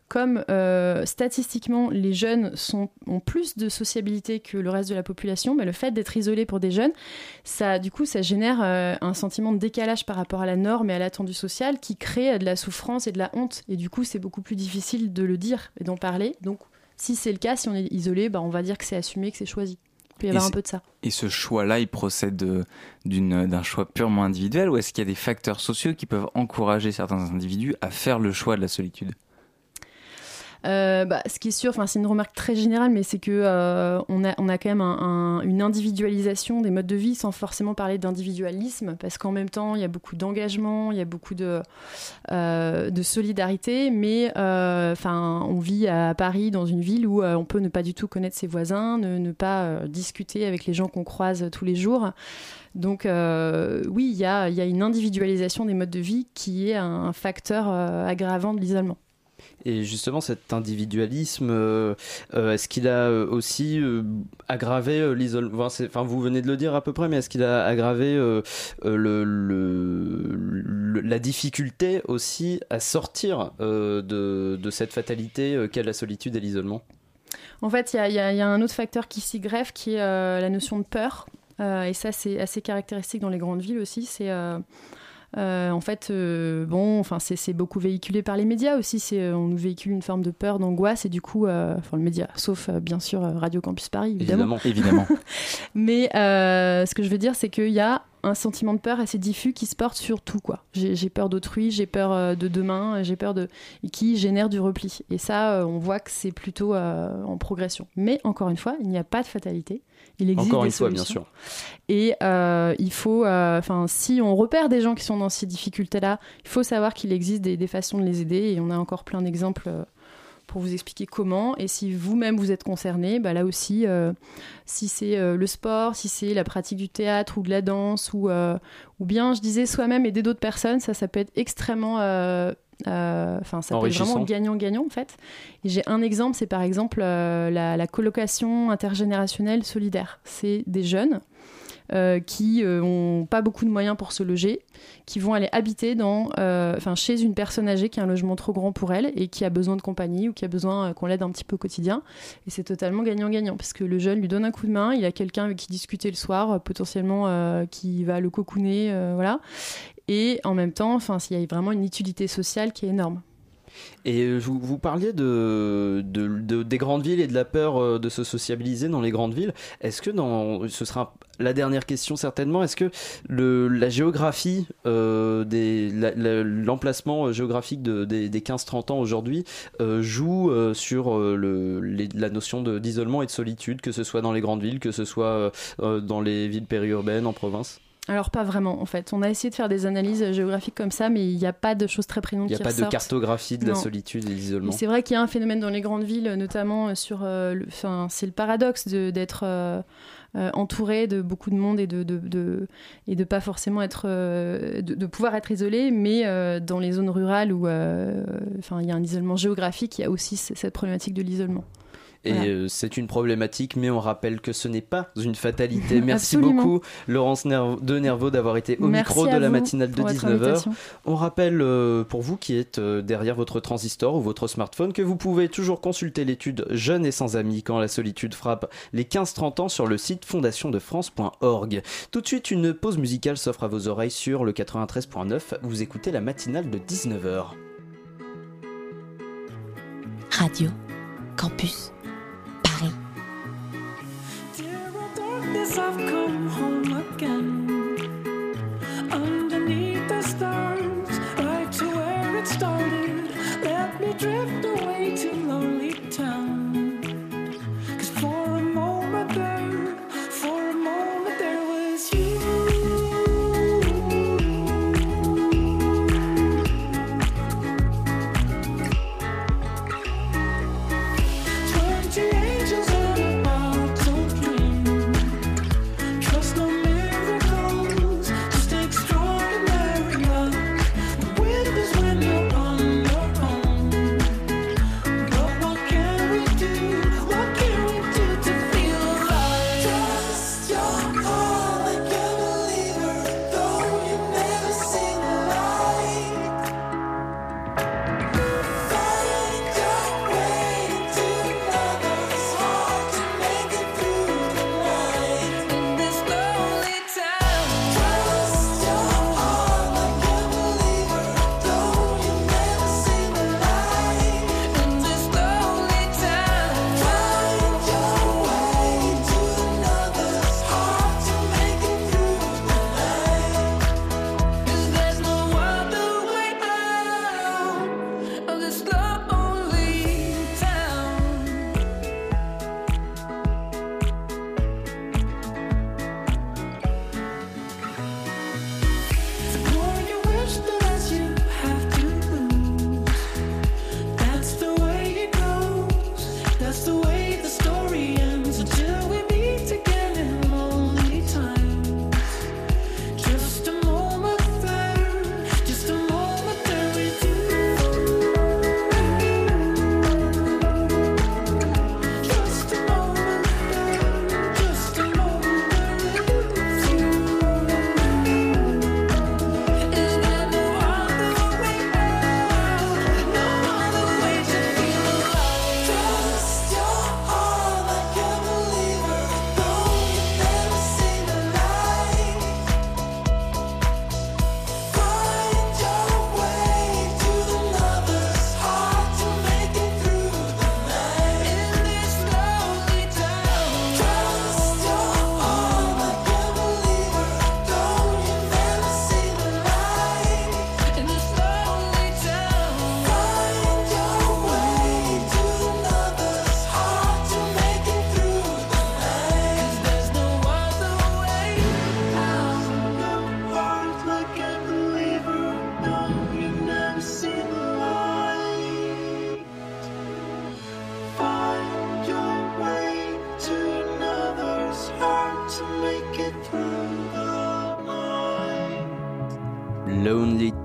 comme euh, statistiquement les jeunes sont, ont plus de sociabilité que le reste de la population, mais le fait d'être isolé pour des jeunes, ça, du coup, ça génère euh, un sentiment de décalage par rapport à la norme et à l'attendu social qui crée de la souffrance et de la honte. Et du coup, c'est beaucoup plus difficile de le dire et d'en parler. Donc, si c'est le cas, si on est isolé, bah, on va dire que c'est assumé, que c'est choisi. Il peut y avoir un peu de ça. Et ce choix-là, il procède d'un choix purement individuel ou est-ce qu'il y a des facteurs sociaux qui peuvent encourager certains individus à faire le choix de la solitude? Euh, bah, ce qui est sûr, enfin c'est une remarque très générale, mais c'est que euh, on a quand même un- un- une individualisation des modes de vie sans forcément parler d'individualisme, parce qu'en même temps il y a beaucoup d'engagement, il y a beaucoup de euh, solidarité, mais enfin on vit à Paris dans une ville où on peut ne pas du tout connaître ses voisins, ne, pas discuter avec les gens qu'on croise tous les jours. Donc oui, il y a, une individualisation des modes de vie qui est un, facteur aggravant de l'isolement. Et justement, cet individualisme, euh, euh, est-ce qu'il a euh, aussi aggravé l'isolement enfin, vous venez de le dire à peu près, mais est-ce qu'il a aggravé la difficulté aussi à sortir de, cette fatalité qu'est la solitude et l'isolement? En fait, il y y a- un autre facteur qui s'y greffe qui est la notion de peur. Et ça, c'est assez caractéristique dans les grandes villes aussi. C'est. Euh, en fait, euh, bon, enfin, c'est beaucoup véhiculé par les médias aussi. C'est, euh, on nous véhicule une forme de peur, d'angoisse, et du coup, euh, enfin, le média, sauf bien sûr Radio Campus Paris, évidemment. Évidemment. Mais euh, ce que je veux dire, c'est qu'il y a un sentiment de peur assez diffus qui se porte sur tout. quoi. J'ai peur d'autrui, j'ai peur euh, de demain, j'ai peur de. qui génère du repli. Et ça, euh, on voit que c'est plutôt euh, en progression. Mais encore une fois, il n'y a pas de fatalité. Il existe Encore des une fois, bien solutions. sûr. Et euh, il faut, euh, enfin, si on repère des gens qui sont dans ces difficultés-là, il faut savoir qu'il existe des, des façons de les aider. Et on a encore plein d'exemples pour vous expliquer comment. Et si vous-même vous êtes concerné, bah là aussi, euh, si c'est euh, le sport, si c'est la pratique du théâtre ou de la danse, ou, euh, ou bien, je disais, soi-même aider d'autres personnes, ça, ça peut être extrêmement. Enfin, ça peut être vraiment gagnant-gagnant en fait. J'ai un exemple, c'est par exemple la, la colocation intergénérationnelle solidaire. C'est des jeunes euh, qui euh, ont pas beaucoup de moyens pour se loger, qui vont aller habiter dans, euh, chez une personne âgée qui a un logement trop grand pour elle et qui a besoin de compagnie ou qui a besoin euh, qu'on l'aide un petit peu au quotidien. Et c'est totalement gagnant-gagnant parce que le jeune lui donne un coup de main, il a quelqu'un avec qui discuter le soir, euh, potentiellement euh, qui va le cocooner, euh, voilà. Et en même temps, enfin, il y a vraiment une utilité sociale qui est énorme. Et euh, vous, parliez de, de- de- des grandes villes et de la peur euh, de se sociabiliser dans les grandes villes. Est-ce que dans, ce sera la dernière question certainement, est-ce que la géographie, euh, l'emplacement géographique de- des, des 15-30 ans aujourd'hui joue sur la notion d'isolement et de solitude, que ce soit dans les grandes villes, que ce soit dans les villes périurbaines, en province? Alors pas vraiment en fait. On a essayé de faire des analyses géographiques comme ça, mais il n'y a pas de choses très prégnantes Il n'y a pas de cartographie de la solitude et de l'isolement. c'est vrai qu'il y a un phénomène dans les grandes villes, notamment sur. euh, le- Enfin, c'est le paradoxe d'être euh, euh, entouré de beaucoup de monde et de, de, de- et de pas forcément être, euh, de, de pouvoir être isolé, mais euh, dans les zones rurales où, euh, enfin, il y a un isolement géographique, il y a aussi cette problématique de l'isolement. Et Voilà. euh, c'est une problématique, mais on rappelle que ce n'est pas une fatalité. Merci Absolument. beaucoup, Laurence de Nervo, d'avoir été au Merci micro de la matinale de pour votre 19h. invitation. On rappelle euh, pour vous qui êtes euh, derrière votre transistor ou votre smartphone que vous pouvez toujours consulter l'étude Jeunes et sans amis quand la solitude frappe les 15-30 ans sur le site fondationdefrance.org. Tout de suite, une pause musicale s'offre à vos oreilles sur le 93.9. Vous écoutez la matinale de 19h. Radio Campus drift away to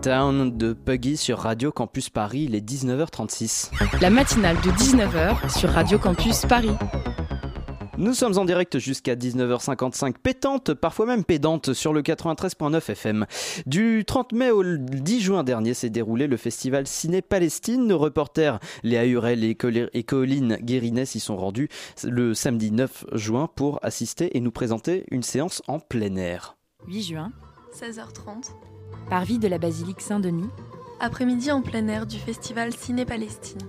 Town de Puggy sur Radio Campus Paris, il est 19h36. La matinale de 19h sur Radio Campus Paris. Nous sommes en direct jusqu'à 19h55, pétante, parfois même pédante, sur le 93.9 FM. Du 30 mai au 10 juin dernier s'est déroulé le festival Ciné Palestine. Nos reporters Léa Hurel et Col- et Colline Guérinet s'y sont rendus le samedi 9 juin pour assister et nous présenter une séance en plein air. 8 juin, 16h30. Parvis de la basilique Saint-Denis. Après-midi en plein air du festival Ciné-Palestine.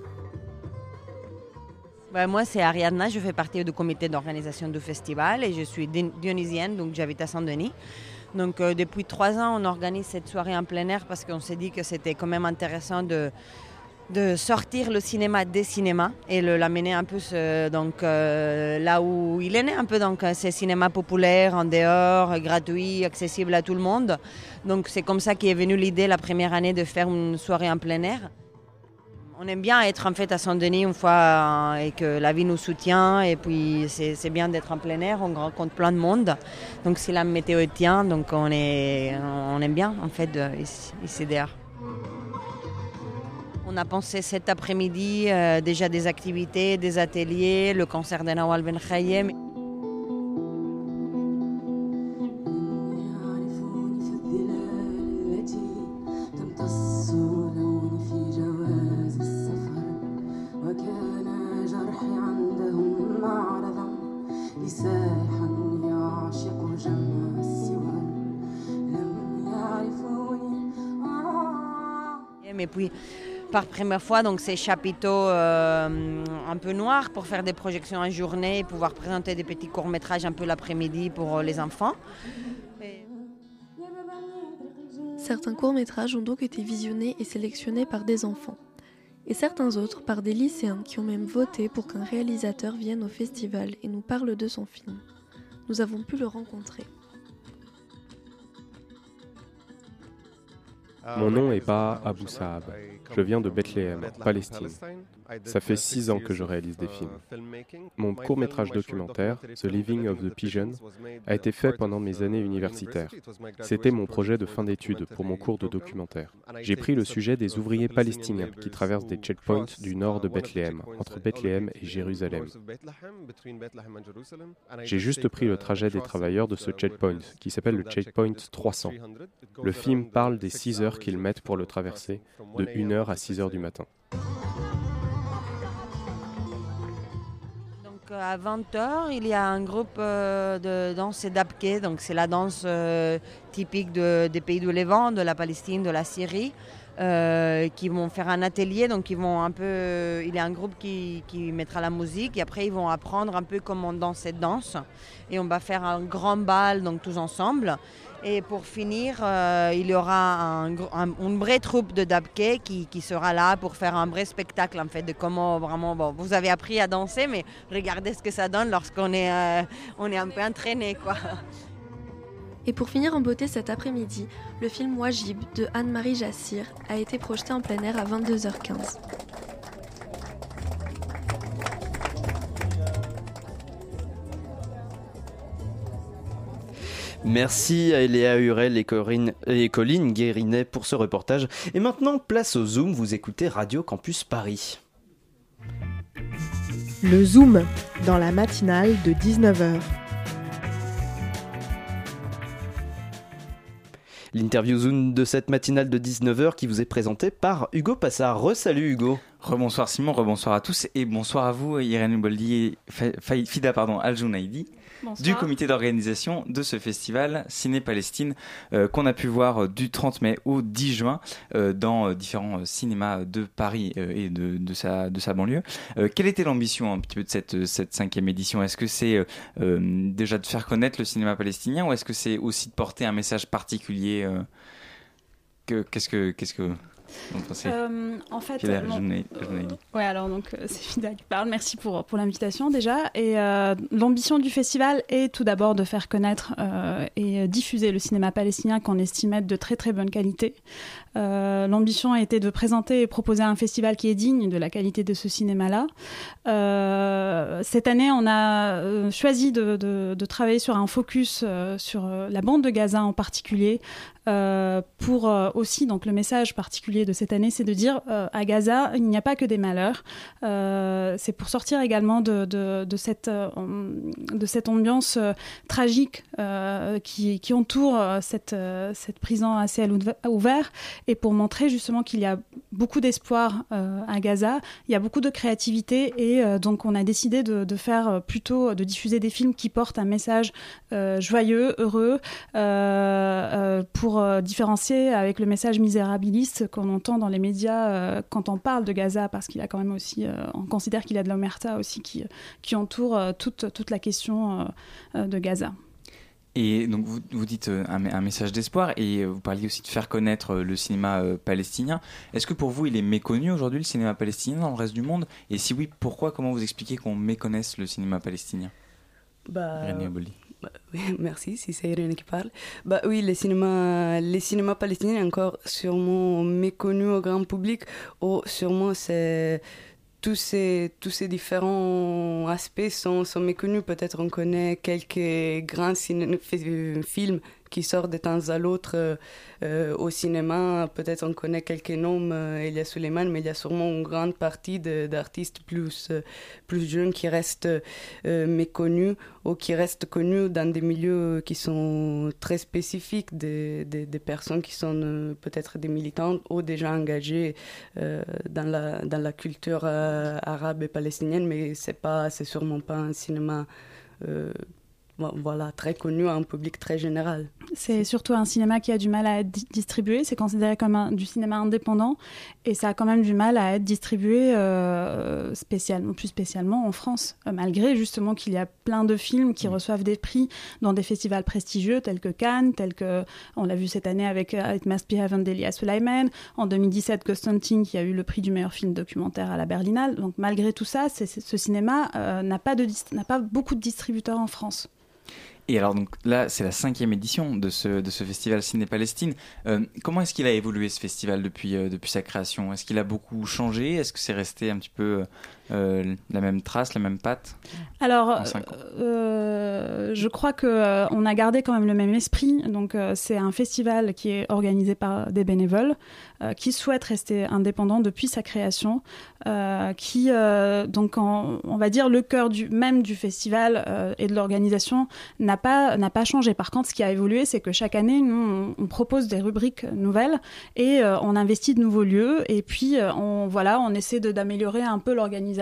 Ben, moi, c'est Ariadna, je fais partie du comité d'organisation du festival et je suis dionysienne, donc j'habite à Saint-Denis. Donc euh, depuis trois ans, on organise cette soirée en plein air parce qu'on s'est dit que c'était quand même intéressant de, de sortir le cinéma des cinémas et l'amener un peu ce- donc, euh, là où il est né, un peu donc euh, ces cinémas populaires, en dehors, euh, gratuits, accessibles à tout le monde. Donc c'est comme ça qu'est venue l'idée la première année de faire une soirée en plein air. On aime bien être en fait à Saint-Denis une fois euh, et que la vie nous soutient et puis c'est bien d'être en plein air, on rencontre plein de monde. Donc si la météo tient, donc on, est, on aime bien en fait ici, ici dehors. On a pensé cet après-midi euh, déjà des activités, des ateliers, le concert de Nawal Ben. Par première fois, donc ces chapiteaux euh, un peu noirs pour faire des projections en journée et pouvoir présenter des petits courts-métrages un peu l'après-midi pour euh, les enfants. Certains courts-métrages ont donc été visionnés et sélectionnés par des enfants, et certains autres par des lycéens qui ont même voté pour qu'un réalisateur vienne au festival et nous parle de son film. Nous avons pu le rencontrer. Mon nom est Baha Abou Saab. Je viens de Bethléem, Palestine. Ça fait six ans que je réalise des films. Mon court-métrage documentaire, The Living of the Pigeon, a été fait pendant mes années universitaires. C'était mon projet de fin d'études pour mon cours de documentaire. J'ai pris le sujet des ouvriers palestiniens qui traversent des checkpoints du nord de Bethléem, entre Bethléem et Jérusalem. J'ai juste pris le trajet des travailleurs de ce checkpoint, qui s'appelle le checkpoint 300. Le film parle des 6 heures qu'ils mettent pour le traverser, de 1h à 6h du matin. Donc euh, à 20h, il y a un groupe euh, de danse d'abké, donc c'est la danse euh, typique de- des pays du Levant, de la Palestine, de la Syrie, euh, qui vont faire un atelier. Donc ils vont un peu, il y a un groupe qui, qui mettra la musique et après ils vont apprendre un peu comment on danse cette danse. Et on va faire un grand bal donc tous ensemble. Et pour finir, euh, il y aura un une vraie troupe de Dabke qui, qui sera là pour faire un vrai spectacle en fait de comment vraiment bon, vous avez appris à danser, mais regardez ce que ça donne lorsqu'on est euh, on est un peu entraîné quoi. Et pour finir en beauté cet après-midi, le film Wajib de Anne-Marie Jassir a été projeté en plein air à 22h15. Merci à Eléa Hurel et, Corinne, et Colline Guérinet pour ce reportage. Et maintenant, place au Zoom, vous écoutez Radio Campus Paris. Le Zoom, dans la matinale de 19h. L'interview Zoom de cette matinale de 19h qui vous est présentée par Hugo Passard. Re-salut Hugo. Rebonsoir Simon, rebonsoir à tous et bonsoir à vous Irène Boldi Fida pardon, Al-Jounaidi Du comité d'organisation de ce festival Ciné Palestine euh, qu'on a pu voir euh, du 30 mai au 10 juin euh, dans différents cinémas de Paris et de, sa, de sa banlieue. Quelle était l'ambition un petit peu de cette, cette cinquième édition? Est-ce que c'est déjà de faire connaître le cinéma palestinien ou est-ce que c'est aussi de porter un message particulier que- Qu'est-ce que... Qu'est-ce que... Euh, en fait, Jonaï- Jonaï. Ouais, alors donc euh, c'est Fida qui parle. Merci pour, pour l'invitation déjà. Et euh, l'ambition du festival est tout d'abord de faire connaître euh, et diffuser le cinéma palestinien qu'on estime être de très très bonne qualité. Euh, l'ambition a été de présenter et proposer un festival qui est digne de la qualité de ce cinéma-là. Euh, cette année, on a euh, choisi de, de- de travailler sur un focus euh, sur euh, la bande de Gaza en particulier. euh, pour euh, aussi, donc le message particulier de cette année, c'est de dire euh, à Gaza, il n'y a pas que des malheurs. Euh, c'est pour sortir également de, de, cette, euh, de cette ambiance tragique qui, entoure cette, cette prison à ciel ouve- ouvert et pour montrer justement qu'il y a beaucoup d'espoir à Gaza, il y a beaucoup de créativité et donc on a décidé de, de faire plutôt de diffuser des films qui portent un message joyeux, heureux, pour différencier avec le message misérabiliste qu'on entend dans les médias euh, quand on parle de Gaza, parce qu'il a quand même aussi, euh, on considère qu'il y a de l'omerta aussi qui, qui entoure euh, toute, toute la question de Gaza. Et donc vous, vous dites un, un message d'espoir et vous parliez aussi de faire connaître le cinéma palestinien. Est-ce que pour vous il est méconnu aujourd'hui le cinéma palestinien dans le reste du monde? Et si oui, pourquoi? Comment vous expliquez qu'on méconnaisse le cinéma palestinien? Bah. Bah, oui, merci, si c'est Irène qui parle. Bah oui, le cinéma, le cinéma palestinien est encore sûrement méconnu au grand public. Ou sûrement c'est tous ces, tous ces différents aspects sont, sont méconnus. Peut-être on connaît quelques grands films qui sortent de temps à l'autre euh, euh, au cinéma. Peut-être on connaît quelques noms, euh, Elia Suleiman, mais il y a sûrement une grande partie d'artistes plus, euh, plus jeunes qui restent méconnus ou qui restent connus dans des milieux qui sont très spécifiques, des, des, personnes qui sont peut-être des militantes ou déjà engagées dans, la, dans la culture arabe et palestinienne, mais c'est sûrement pas un cinéma voilà, très connu à un public très général. C'est surtout un cinéma qui a du mal à être di- distribué. C'est considéré comme un- du cinéma indépendant et ça a quand même du mal à être distribué euh, spécialement, plus spécialement en France, euh, malgré justement qu'il y a plein de films qui reçoivent des prix dans des festivals prestigieux tels que Cannes, tels que on l'a vu cette année avec euh, It Must Be Heaven d'Elia Suleiman, en 2017 Ghost Hunting qui a eu le prix du meilleur film documentaire à la Berlinale. Donc malgré tout ça, ce cinéma euh, n'a pas de pas beaucoup de distributeurs en France. Et alors donc là, c'est la cinquième édition de ce, de ce festival Ciné-Palestine. Euh, comment est-ce qu'il a évolué ce festival depuis, euh, depuis sa création? Est-ce qu'il a beaucoup changé? Est-ce que c'est resté un petit peu euh, la même trace, la même patte Alors, euh, je crois que euh, on a gardé quand même le même esprit. Donc, euh, c'est un festival qui est organisé par des bénévoles qui souhaitent rester indépendants depuis sa création, qui donc en- on va dire le cœur du même du festival et de l'organisation n'a pas n'a pas changé. Par contre, ce qui a évolué, c'est que chaque année, nous on, on propose des rubriques nouvelles et on investit de nouveaux lieux et puis on voilà, on essaie d'améliorer un peu l'organisation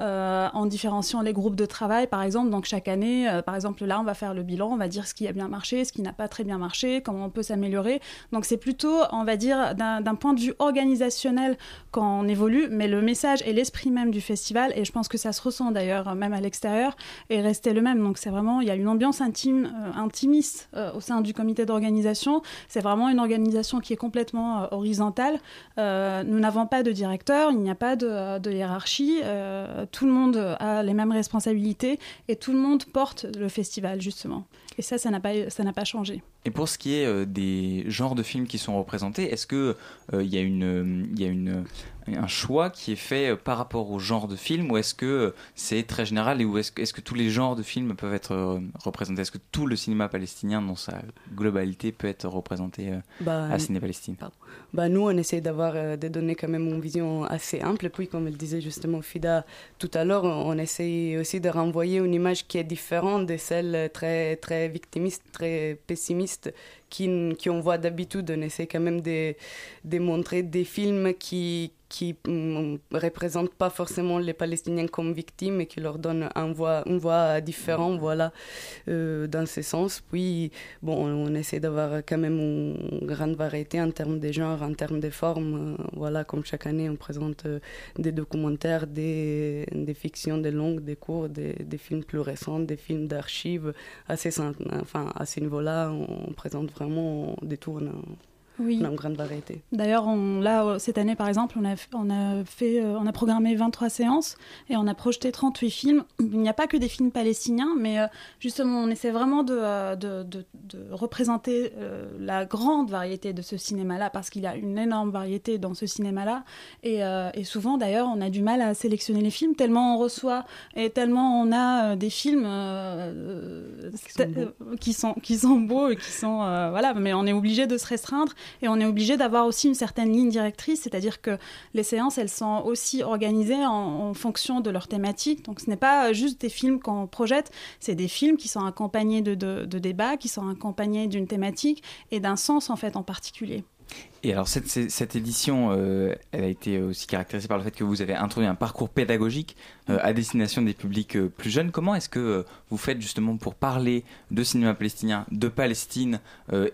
euh, en différenciant les groupes de travail, par exemple. Donc chaque année, euh, par exemple là, on va faire le bilan, on va dire ce qui a bien marché, ce qui n'a pas très bien marché, comment on peut s'améliorer. Donc c'est plutôt, on va dire, d'un point de vue organisationnel quand on évolue, mais le message et l'esprit même du festival, et je pense que ça se ressent d'ailleurs même à l'extérieur, est resté le même. Donc c'est vraiment, il y a une ambiance intime, euh, intimiste au sein du comité d'organisation. C'est vraiment une organisation qui est complètement horizontale. Nous n'avons pas de directeur, il n'y a pas de hiérarchie. Euh, tout le monde a les mêmes responsabilités et tout le monde porte le festival justement. Et ça, ça n'a pas, pas changé. Et pour ce qui est euh, des genres de films qui sont représentés, est-ce que euh, il y a une, euh, il y a une, un choix qui est fait euh, par rapport au genre de film, ou est-ce que euh, c'est très général et ou est-ce que, est-ce que tous les genres de films peuvent être euh, représentés? Est-ce que tout le cinéma palestinien dans sa globalité peut être représenté Bah, à Ciné Palestine Bah, nous, on essaie d'avoir euh, de donner quand même une vision assez ample. Puis, comme le disait justement Fida tout à l'heure, on, on essaie aussi de renvoyer une image qui est différente de celle très, très victimiste, très pessimiste qui, qui on voit d'habitude. On essaie quand même de, de montrer des films qui qui ne représentent pas forcément les Palestiniens comme victimes et qui leur donnent un voix, une voix différente, voilà, euh, dans ce sens. Puis, bon, on, essaie d'avoir quand même une grande variété en termes de genre, en termes de forme. Euh, voilà, comme chaque année, on présente euh, des documentaires, des, des fictions, des longues, des courts, des, des films plus récents, des films d'archives. Assez, enfin, à ce niveau-là, on présente vraiment, détourne Oui. On a une grande variété. D'ailleurs, là, euh, cette année, par exemple, on a, on a, fait, euh, on a programmé 23 séances et on a projeté 38 films. Il n'y a pas que des films palestiniens, mais euh, justement, on essaie vraiment de, de, de- de représenter la grande variété de ce cinéma-là, parce qu'il y a une énorme variété dans ce cinéma-là. Et, et souvent, d'ailleurs, on a du mal à sélectionner les films, tellement on reçoit et tellement on a des films euh, qui sont, qui sont beaux et qui sont... euh, voilà, mais on est obligé de se restreindre et on est obligé d'avoir aussi une certaine ligne directrice, c'est-à-dire que les séances, elles sont aussi organisées en, fonction de leur thématique. Donc ce n'est pas juste des films qu'on projette, c'est des films qui sont accompagnés de- de débats, qui sont accompagnés d'une thématique et d'un sens en fait en particulier. Et alors cette, cette- édition, euh, elle a été aussi caractérisée par le fait que vous avez introduit un parcours pédagogique euh, à destination des publics euh, plus jeunes. Comment est-ce que vous faites justement pour parler de cinéma palestinien, de Palestine,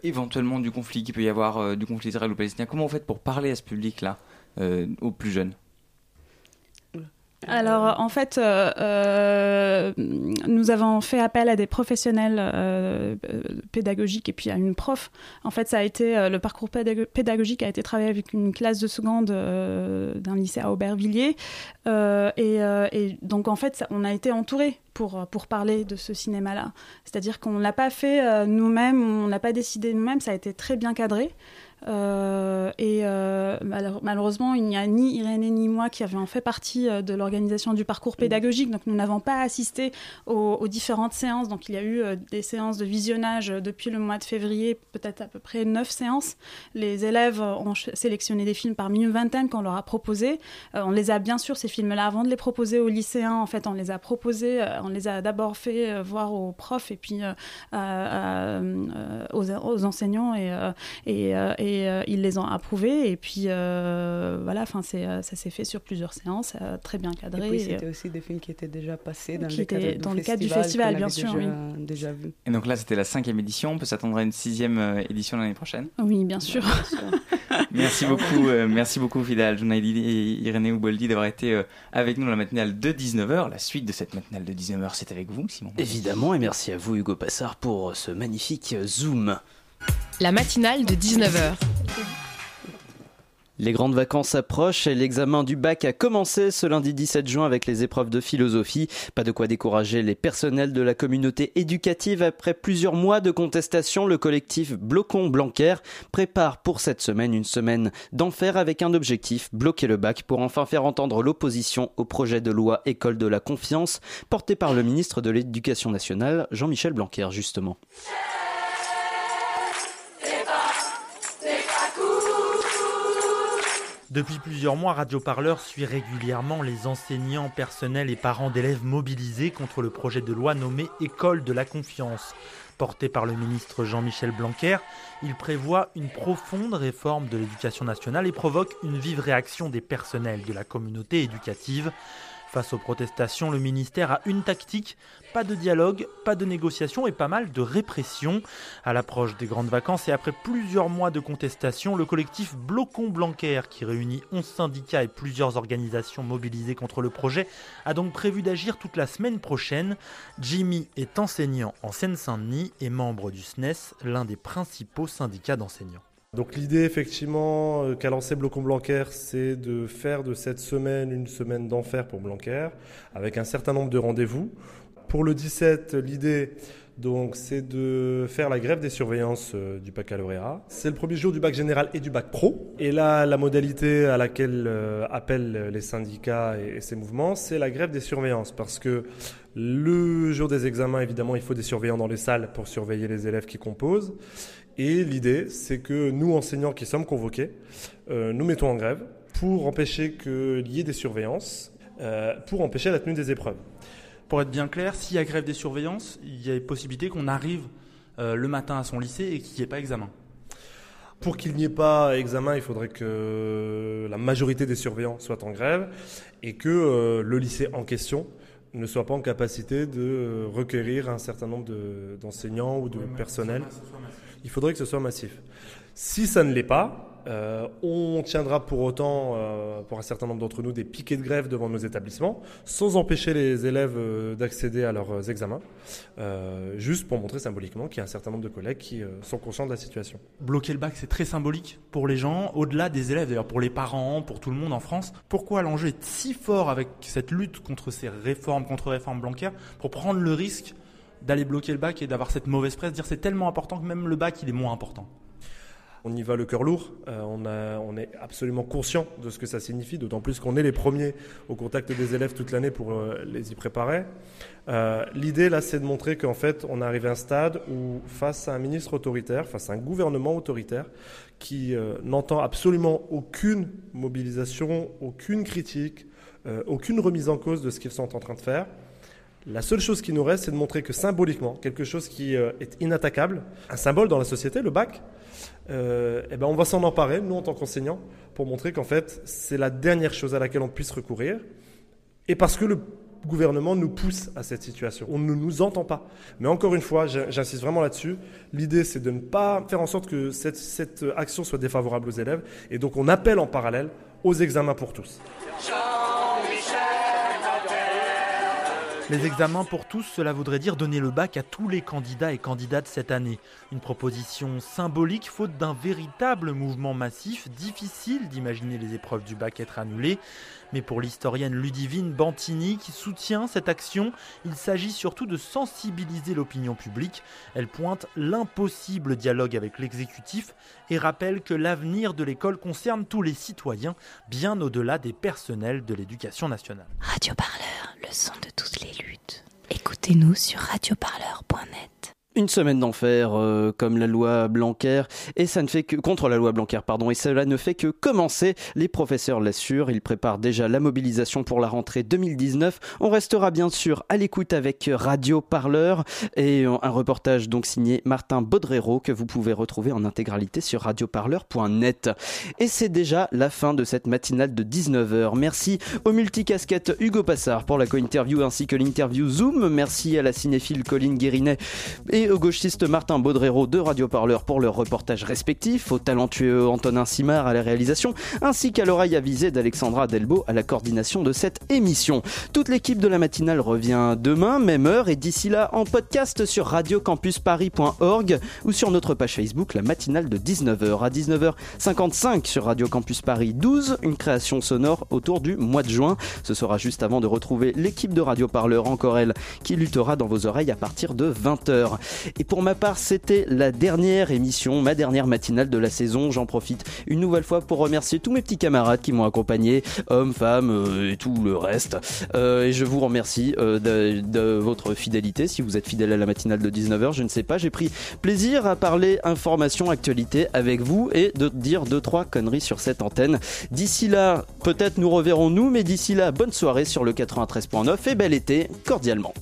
éventuellement du conflit qu'il peut y avoir, du conflit israélo-palestinien Comment vous faites pour parler à ce public-là, aux plus jeunes? Alors, en fait, euh, euh, nous avons fait appel à des professionnels euh, pédagogiques et puis à une prof. En fait, ça a été le parcours pédago- pédagogique a été travaillé avec une classe de seconde d'un lycée à Aubervilliers. Et, donc, en fait, on a été entouré pour, pour parler de ce cinéma-là. C'est-à-dire qu'on ne l'a pas fait nous-mêmes, on ne l'a pas décidé nous-mêmes, ça a été très bien cadré. Euh, et euh, malheure- malheureusement, il n'y a ni Irénée ni moi qui avions fait partie euh, de l'organisation du parcours pédagogique, donc nous n'avons pas assisté aux, aux différentes séances. Donc il y a eu des séances de visionnage depuis le mois de février, peut-être à peu près neuf séances. Les élèves ont sélectionné des films parmi une vingtaine qu'on leur a proposés. Euh, on les a bien sûr ces films-là avant de les proposer aux lycéens. En fait, on les a proposés, on les a d'abord fait voir aux profs et puis aux, aux enseignants et, et, et, euh, ils les ont approuvés et puis euh, voilà enfin c'est euh, ça s'est fait sur plusieurs séances euh, très bien cadré Et puis c'était aussi des films qui étaient déjà passés dans, Qui le, cadre du dans le cadre du festival, bien sûr, déjà, oui. déjà vu. Et donc là, c'était la cinquième édition. On peut s'attendre à une sixième édition l'année prochaine. oui bien sûr Merci beaucoup, euh, merci beaucoup Fidal Jounaidi et Irénée Ouboldi d'avoir été euh, avec nous dans la matinale de 19h. La suite de cette matinale de 19h, c'est avec vous, Simon. Évidemment, et merci à vous Hugo Passard pour ce magnifique zoom. La matinale de 19h. Les grandes vacances approchent et l'examen du bac a commencé ce lundi 17 juin avec les épreuves de philosophie. Pas de quoi décourager les personnels de la communauté éducative. Après plusieurs mois de contestation, le collectif Blocon Blanquer prépare pour cette semaine une semaine d'enfer avec un objectif, bloquer le bac pour enfin faire entendre l'opposition au projet de loi École de la confiance porté par le ministre de l'Éducation nationale, Jean-Michel Blanquer justement. Depuis plusieurs mois, Radio Parleur suit régulièrement les enseignants, personnels et parents d'élèves mobilisés contre le projet de loi nommé École de la confiance. Porté par le ministre Jean-Michel Blanquer, il prévoit une profonde réforme de l'éducation nationale et provoque une vive réaction des personnels de la communauté éducative. Face aux protestations, le ministère a une tactique, pas de dialogue, pas de négociation et pas mal de répression. À l'approche des grandes vacances et après plusieurs mois de contestation, le collectif Blocon Blanquer, qui réunit 11 syndicats et plusieurs organisations mobilisées contre le projet, a donc prévu d'agir toute la semaine prochaine. Jimmy est enseignant en Seine-Saint-Denis et membre du SNES, l'un des principaux syndicats d'enseignants. Donc l'idée effectivement euh, qu'a lancé Blocon Blanquer, c'est de faire de cette semaine une semaine d'enfer pour Blanquer, avec un certain nombre de rendez-vous. Pour le 17, l'idée donc c'est de faire la grève des surveillances euh, du baccalauréat. C'est le premier jour du bac général et du bac pro. Et là, la modalité à laquelle euh, appellent les syndicats et, et ces mouvements, c'est la grève des surveillances, parce que le jour des examens, évidemment, il faut des surveillants dans les salles pour surveiller les élèves qui composent. Et l'idée, c'est que nous, enseignants qui sommes convoqués, euh, nous mettons en grève pour empêcher qu'il y ait des surveillances, euh, pour empêcher la tenue des épreuves. Pour être bien clair, s'il y a grève des surveillances, il y a possibilité qu'on arrive euh, le matin à son lycée et qu'il n'y ait pas examen. Pour qu'il n'y ait pas examen, il faudrait que la majorité des surveillants soient en grève et que euh, le lycée en question ne soit pas en capacité de euh, requérir un certain nombre de- d'enseignants ou de personnel. Il faudrait que ce soit massif. Si ça ne l'est pas, Euh, on tiendra pour autant, euh, pour un certain nombre d'entre nous, des piquets de grève devant nos établissements, sans empêcher les élèves euh, d'accéder à leurs examens, juste pour montrer symboliquement qu'il y a un certain nombre de collègues qui sont conscients de la situation. Bloquer le bac, c'est très symbolique pour les gens, au-delà des élèves, d'ailleurs pour les parents, pour tout le monde en France. Pourquoi l'enjeu est si fort avec cette lutte contre ces réformes, contre-réformes Blanquer, pour prendre le risque d'aller bloquer le bac et d'avoir cette mauvaise presse, dire c'est tellement important que même le bac, il est moins important on y va le cœur lourd, euh, on, est absolument conscient de ce que ça signifie, d'autant plus qu'on est les premiers au contact des élèves toute l'année pour euh, les y préparer. Euh, L'idée là, c'est de montrer qu'en fait, on arrive à un stade où, face à un ministre autoritaire, face à un gouvernement autoritaire, qui n'entend absolument aucune mobilisation, aucune critique, aucune remise en cause de ce qu'ils sont en train de faire, la seule chose qui nous reste, c'est de montrer que symboliquement, quelque chose qui est inattaquable, un symbole dans la société, le bac, euh, eh ben on va s'en emparer, nous en tant qu'enseignants, pour montrer qu'en fait, c'est la dernière chose à laquelle on puisse recourir. Et parce que le gouvernement nous pousse à cette situation. On ne nous entend pas. Mais encore une fois, j'insiste vraiment là-dessus, l'idée c'est de ne pas faire en sorte que cette action soit défavorable aux élèves. Et donc on appelle en parallèle aux examens pour tous. Les examens pour tous, cela voudrait dire donner le bac à tous les candidats et candidates cette année. Une proposition symbolique faute d'un véritable mouvement massif, difficile d'imaginer les épreuves du bac être annulées. Mais pour l'historienne Ludivine Bantini qui soutient cette action, il s'agit surtout de sensibiliser l'opinion publique. Elle pointe l'impossible dialogue avec l'exécutif et rappelle que l'avenir de l'école concerne tous les citoyens, bien au-delà des personnels de l'éducation nationale. Radio Parleur, le son de toutes les luttes. Écoutez-nous sur radioparleur.net une semaine d'enfer euh, comme la loi Blanquer et ça ne fait que contre la loi Blanquer pardon et cela ne fait que commencer. Les professeurs l'assurent ils préparent déjà la mobilisation pour la rentrée 2019 on restera bien sûr à l'écoute avec Radio Parleur et un reportage donc signé Martin Baudrero que vous pouvez retrouver en intégralité sur radioparleur.net et c'est déjà la fin de cette matinale de 19h merci au multicasquette Hugo Passard pour la co-interview ainsi que l'interview Zoom. Merci à la cinéphile Colline Guérinet et au gauchiste Martin Baudrero de Radio Parleur pour leur reportage respectif, au talentueux Antonin Simard à la réalisation, ainsi qu'à l'oreille avisée d'Alexandra Delbo à la coordination de cette émission. Toute l'équipe de la matinale revient demain, même heure, et d'ici là en podcast sur radiocampusparis.org ou sur notre page Facebook, la matinale de 19h à 19h55 sur Radio Campus Paris 12, une création sonore autour du mois de juin. Ce sera juste avant de retrouver l'équipe de Radio Parleur, encore elle, qui luttera dans vos oreilles à partir de 20h. Et pour ma part, c'était la dernière émission, ma dernière matinale de la saison. J'en profite une nouvelle fois pour remercier tous mes petits camarades qui m'ont accompagné, hommes, femmes euh, et tout le reste. Euh, et je vous remercie euh, de, de, votre fidélité. Si vous êtes fidèle à la matinale de 19h, je ne sais pas, j'ai pris plaisir à parler information, actualité avec vous et de dire deux, trois conneries sur cette antenne. D'ici là, peut-être nous reverrons nous, mais d'ici là, bonne soirée sur le 93.9 et bel été cordialement.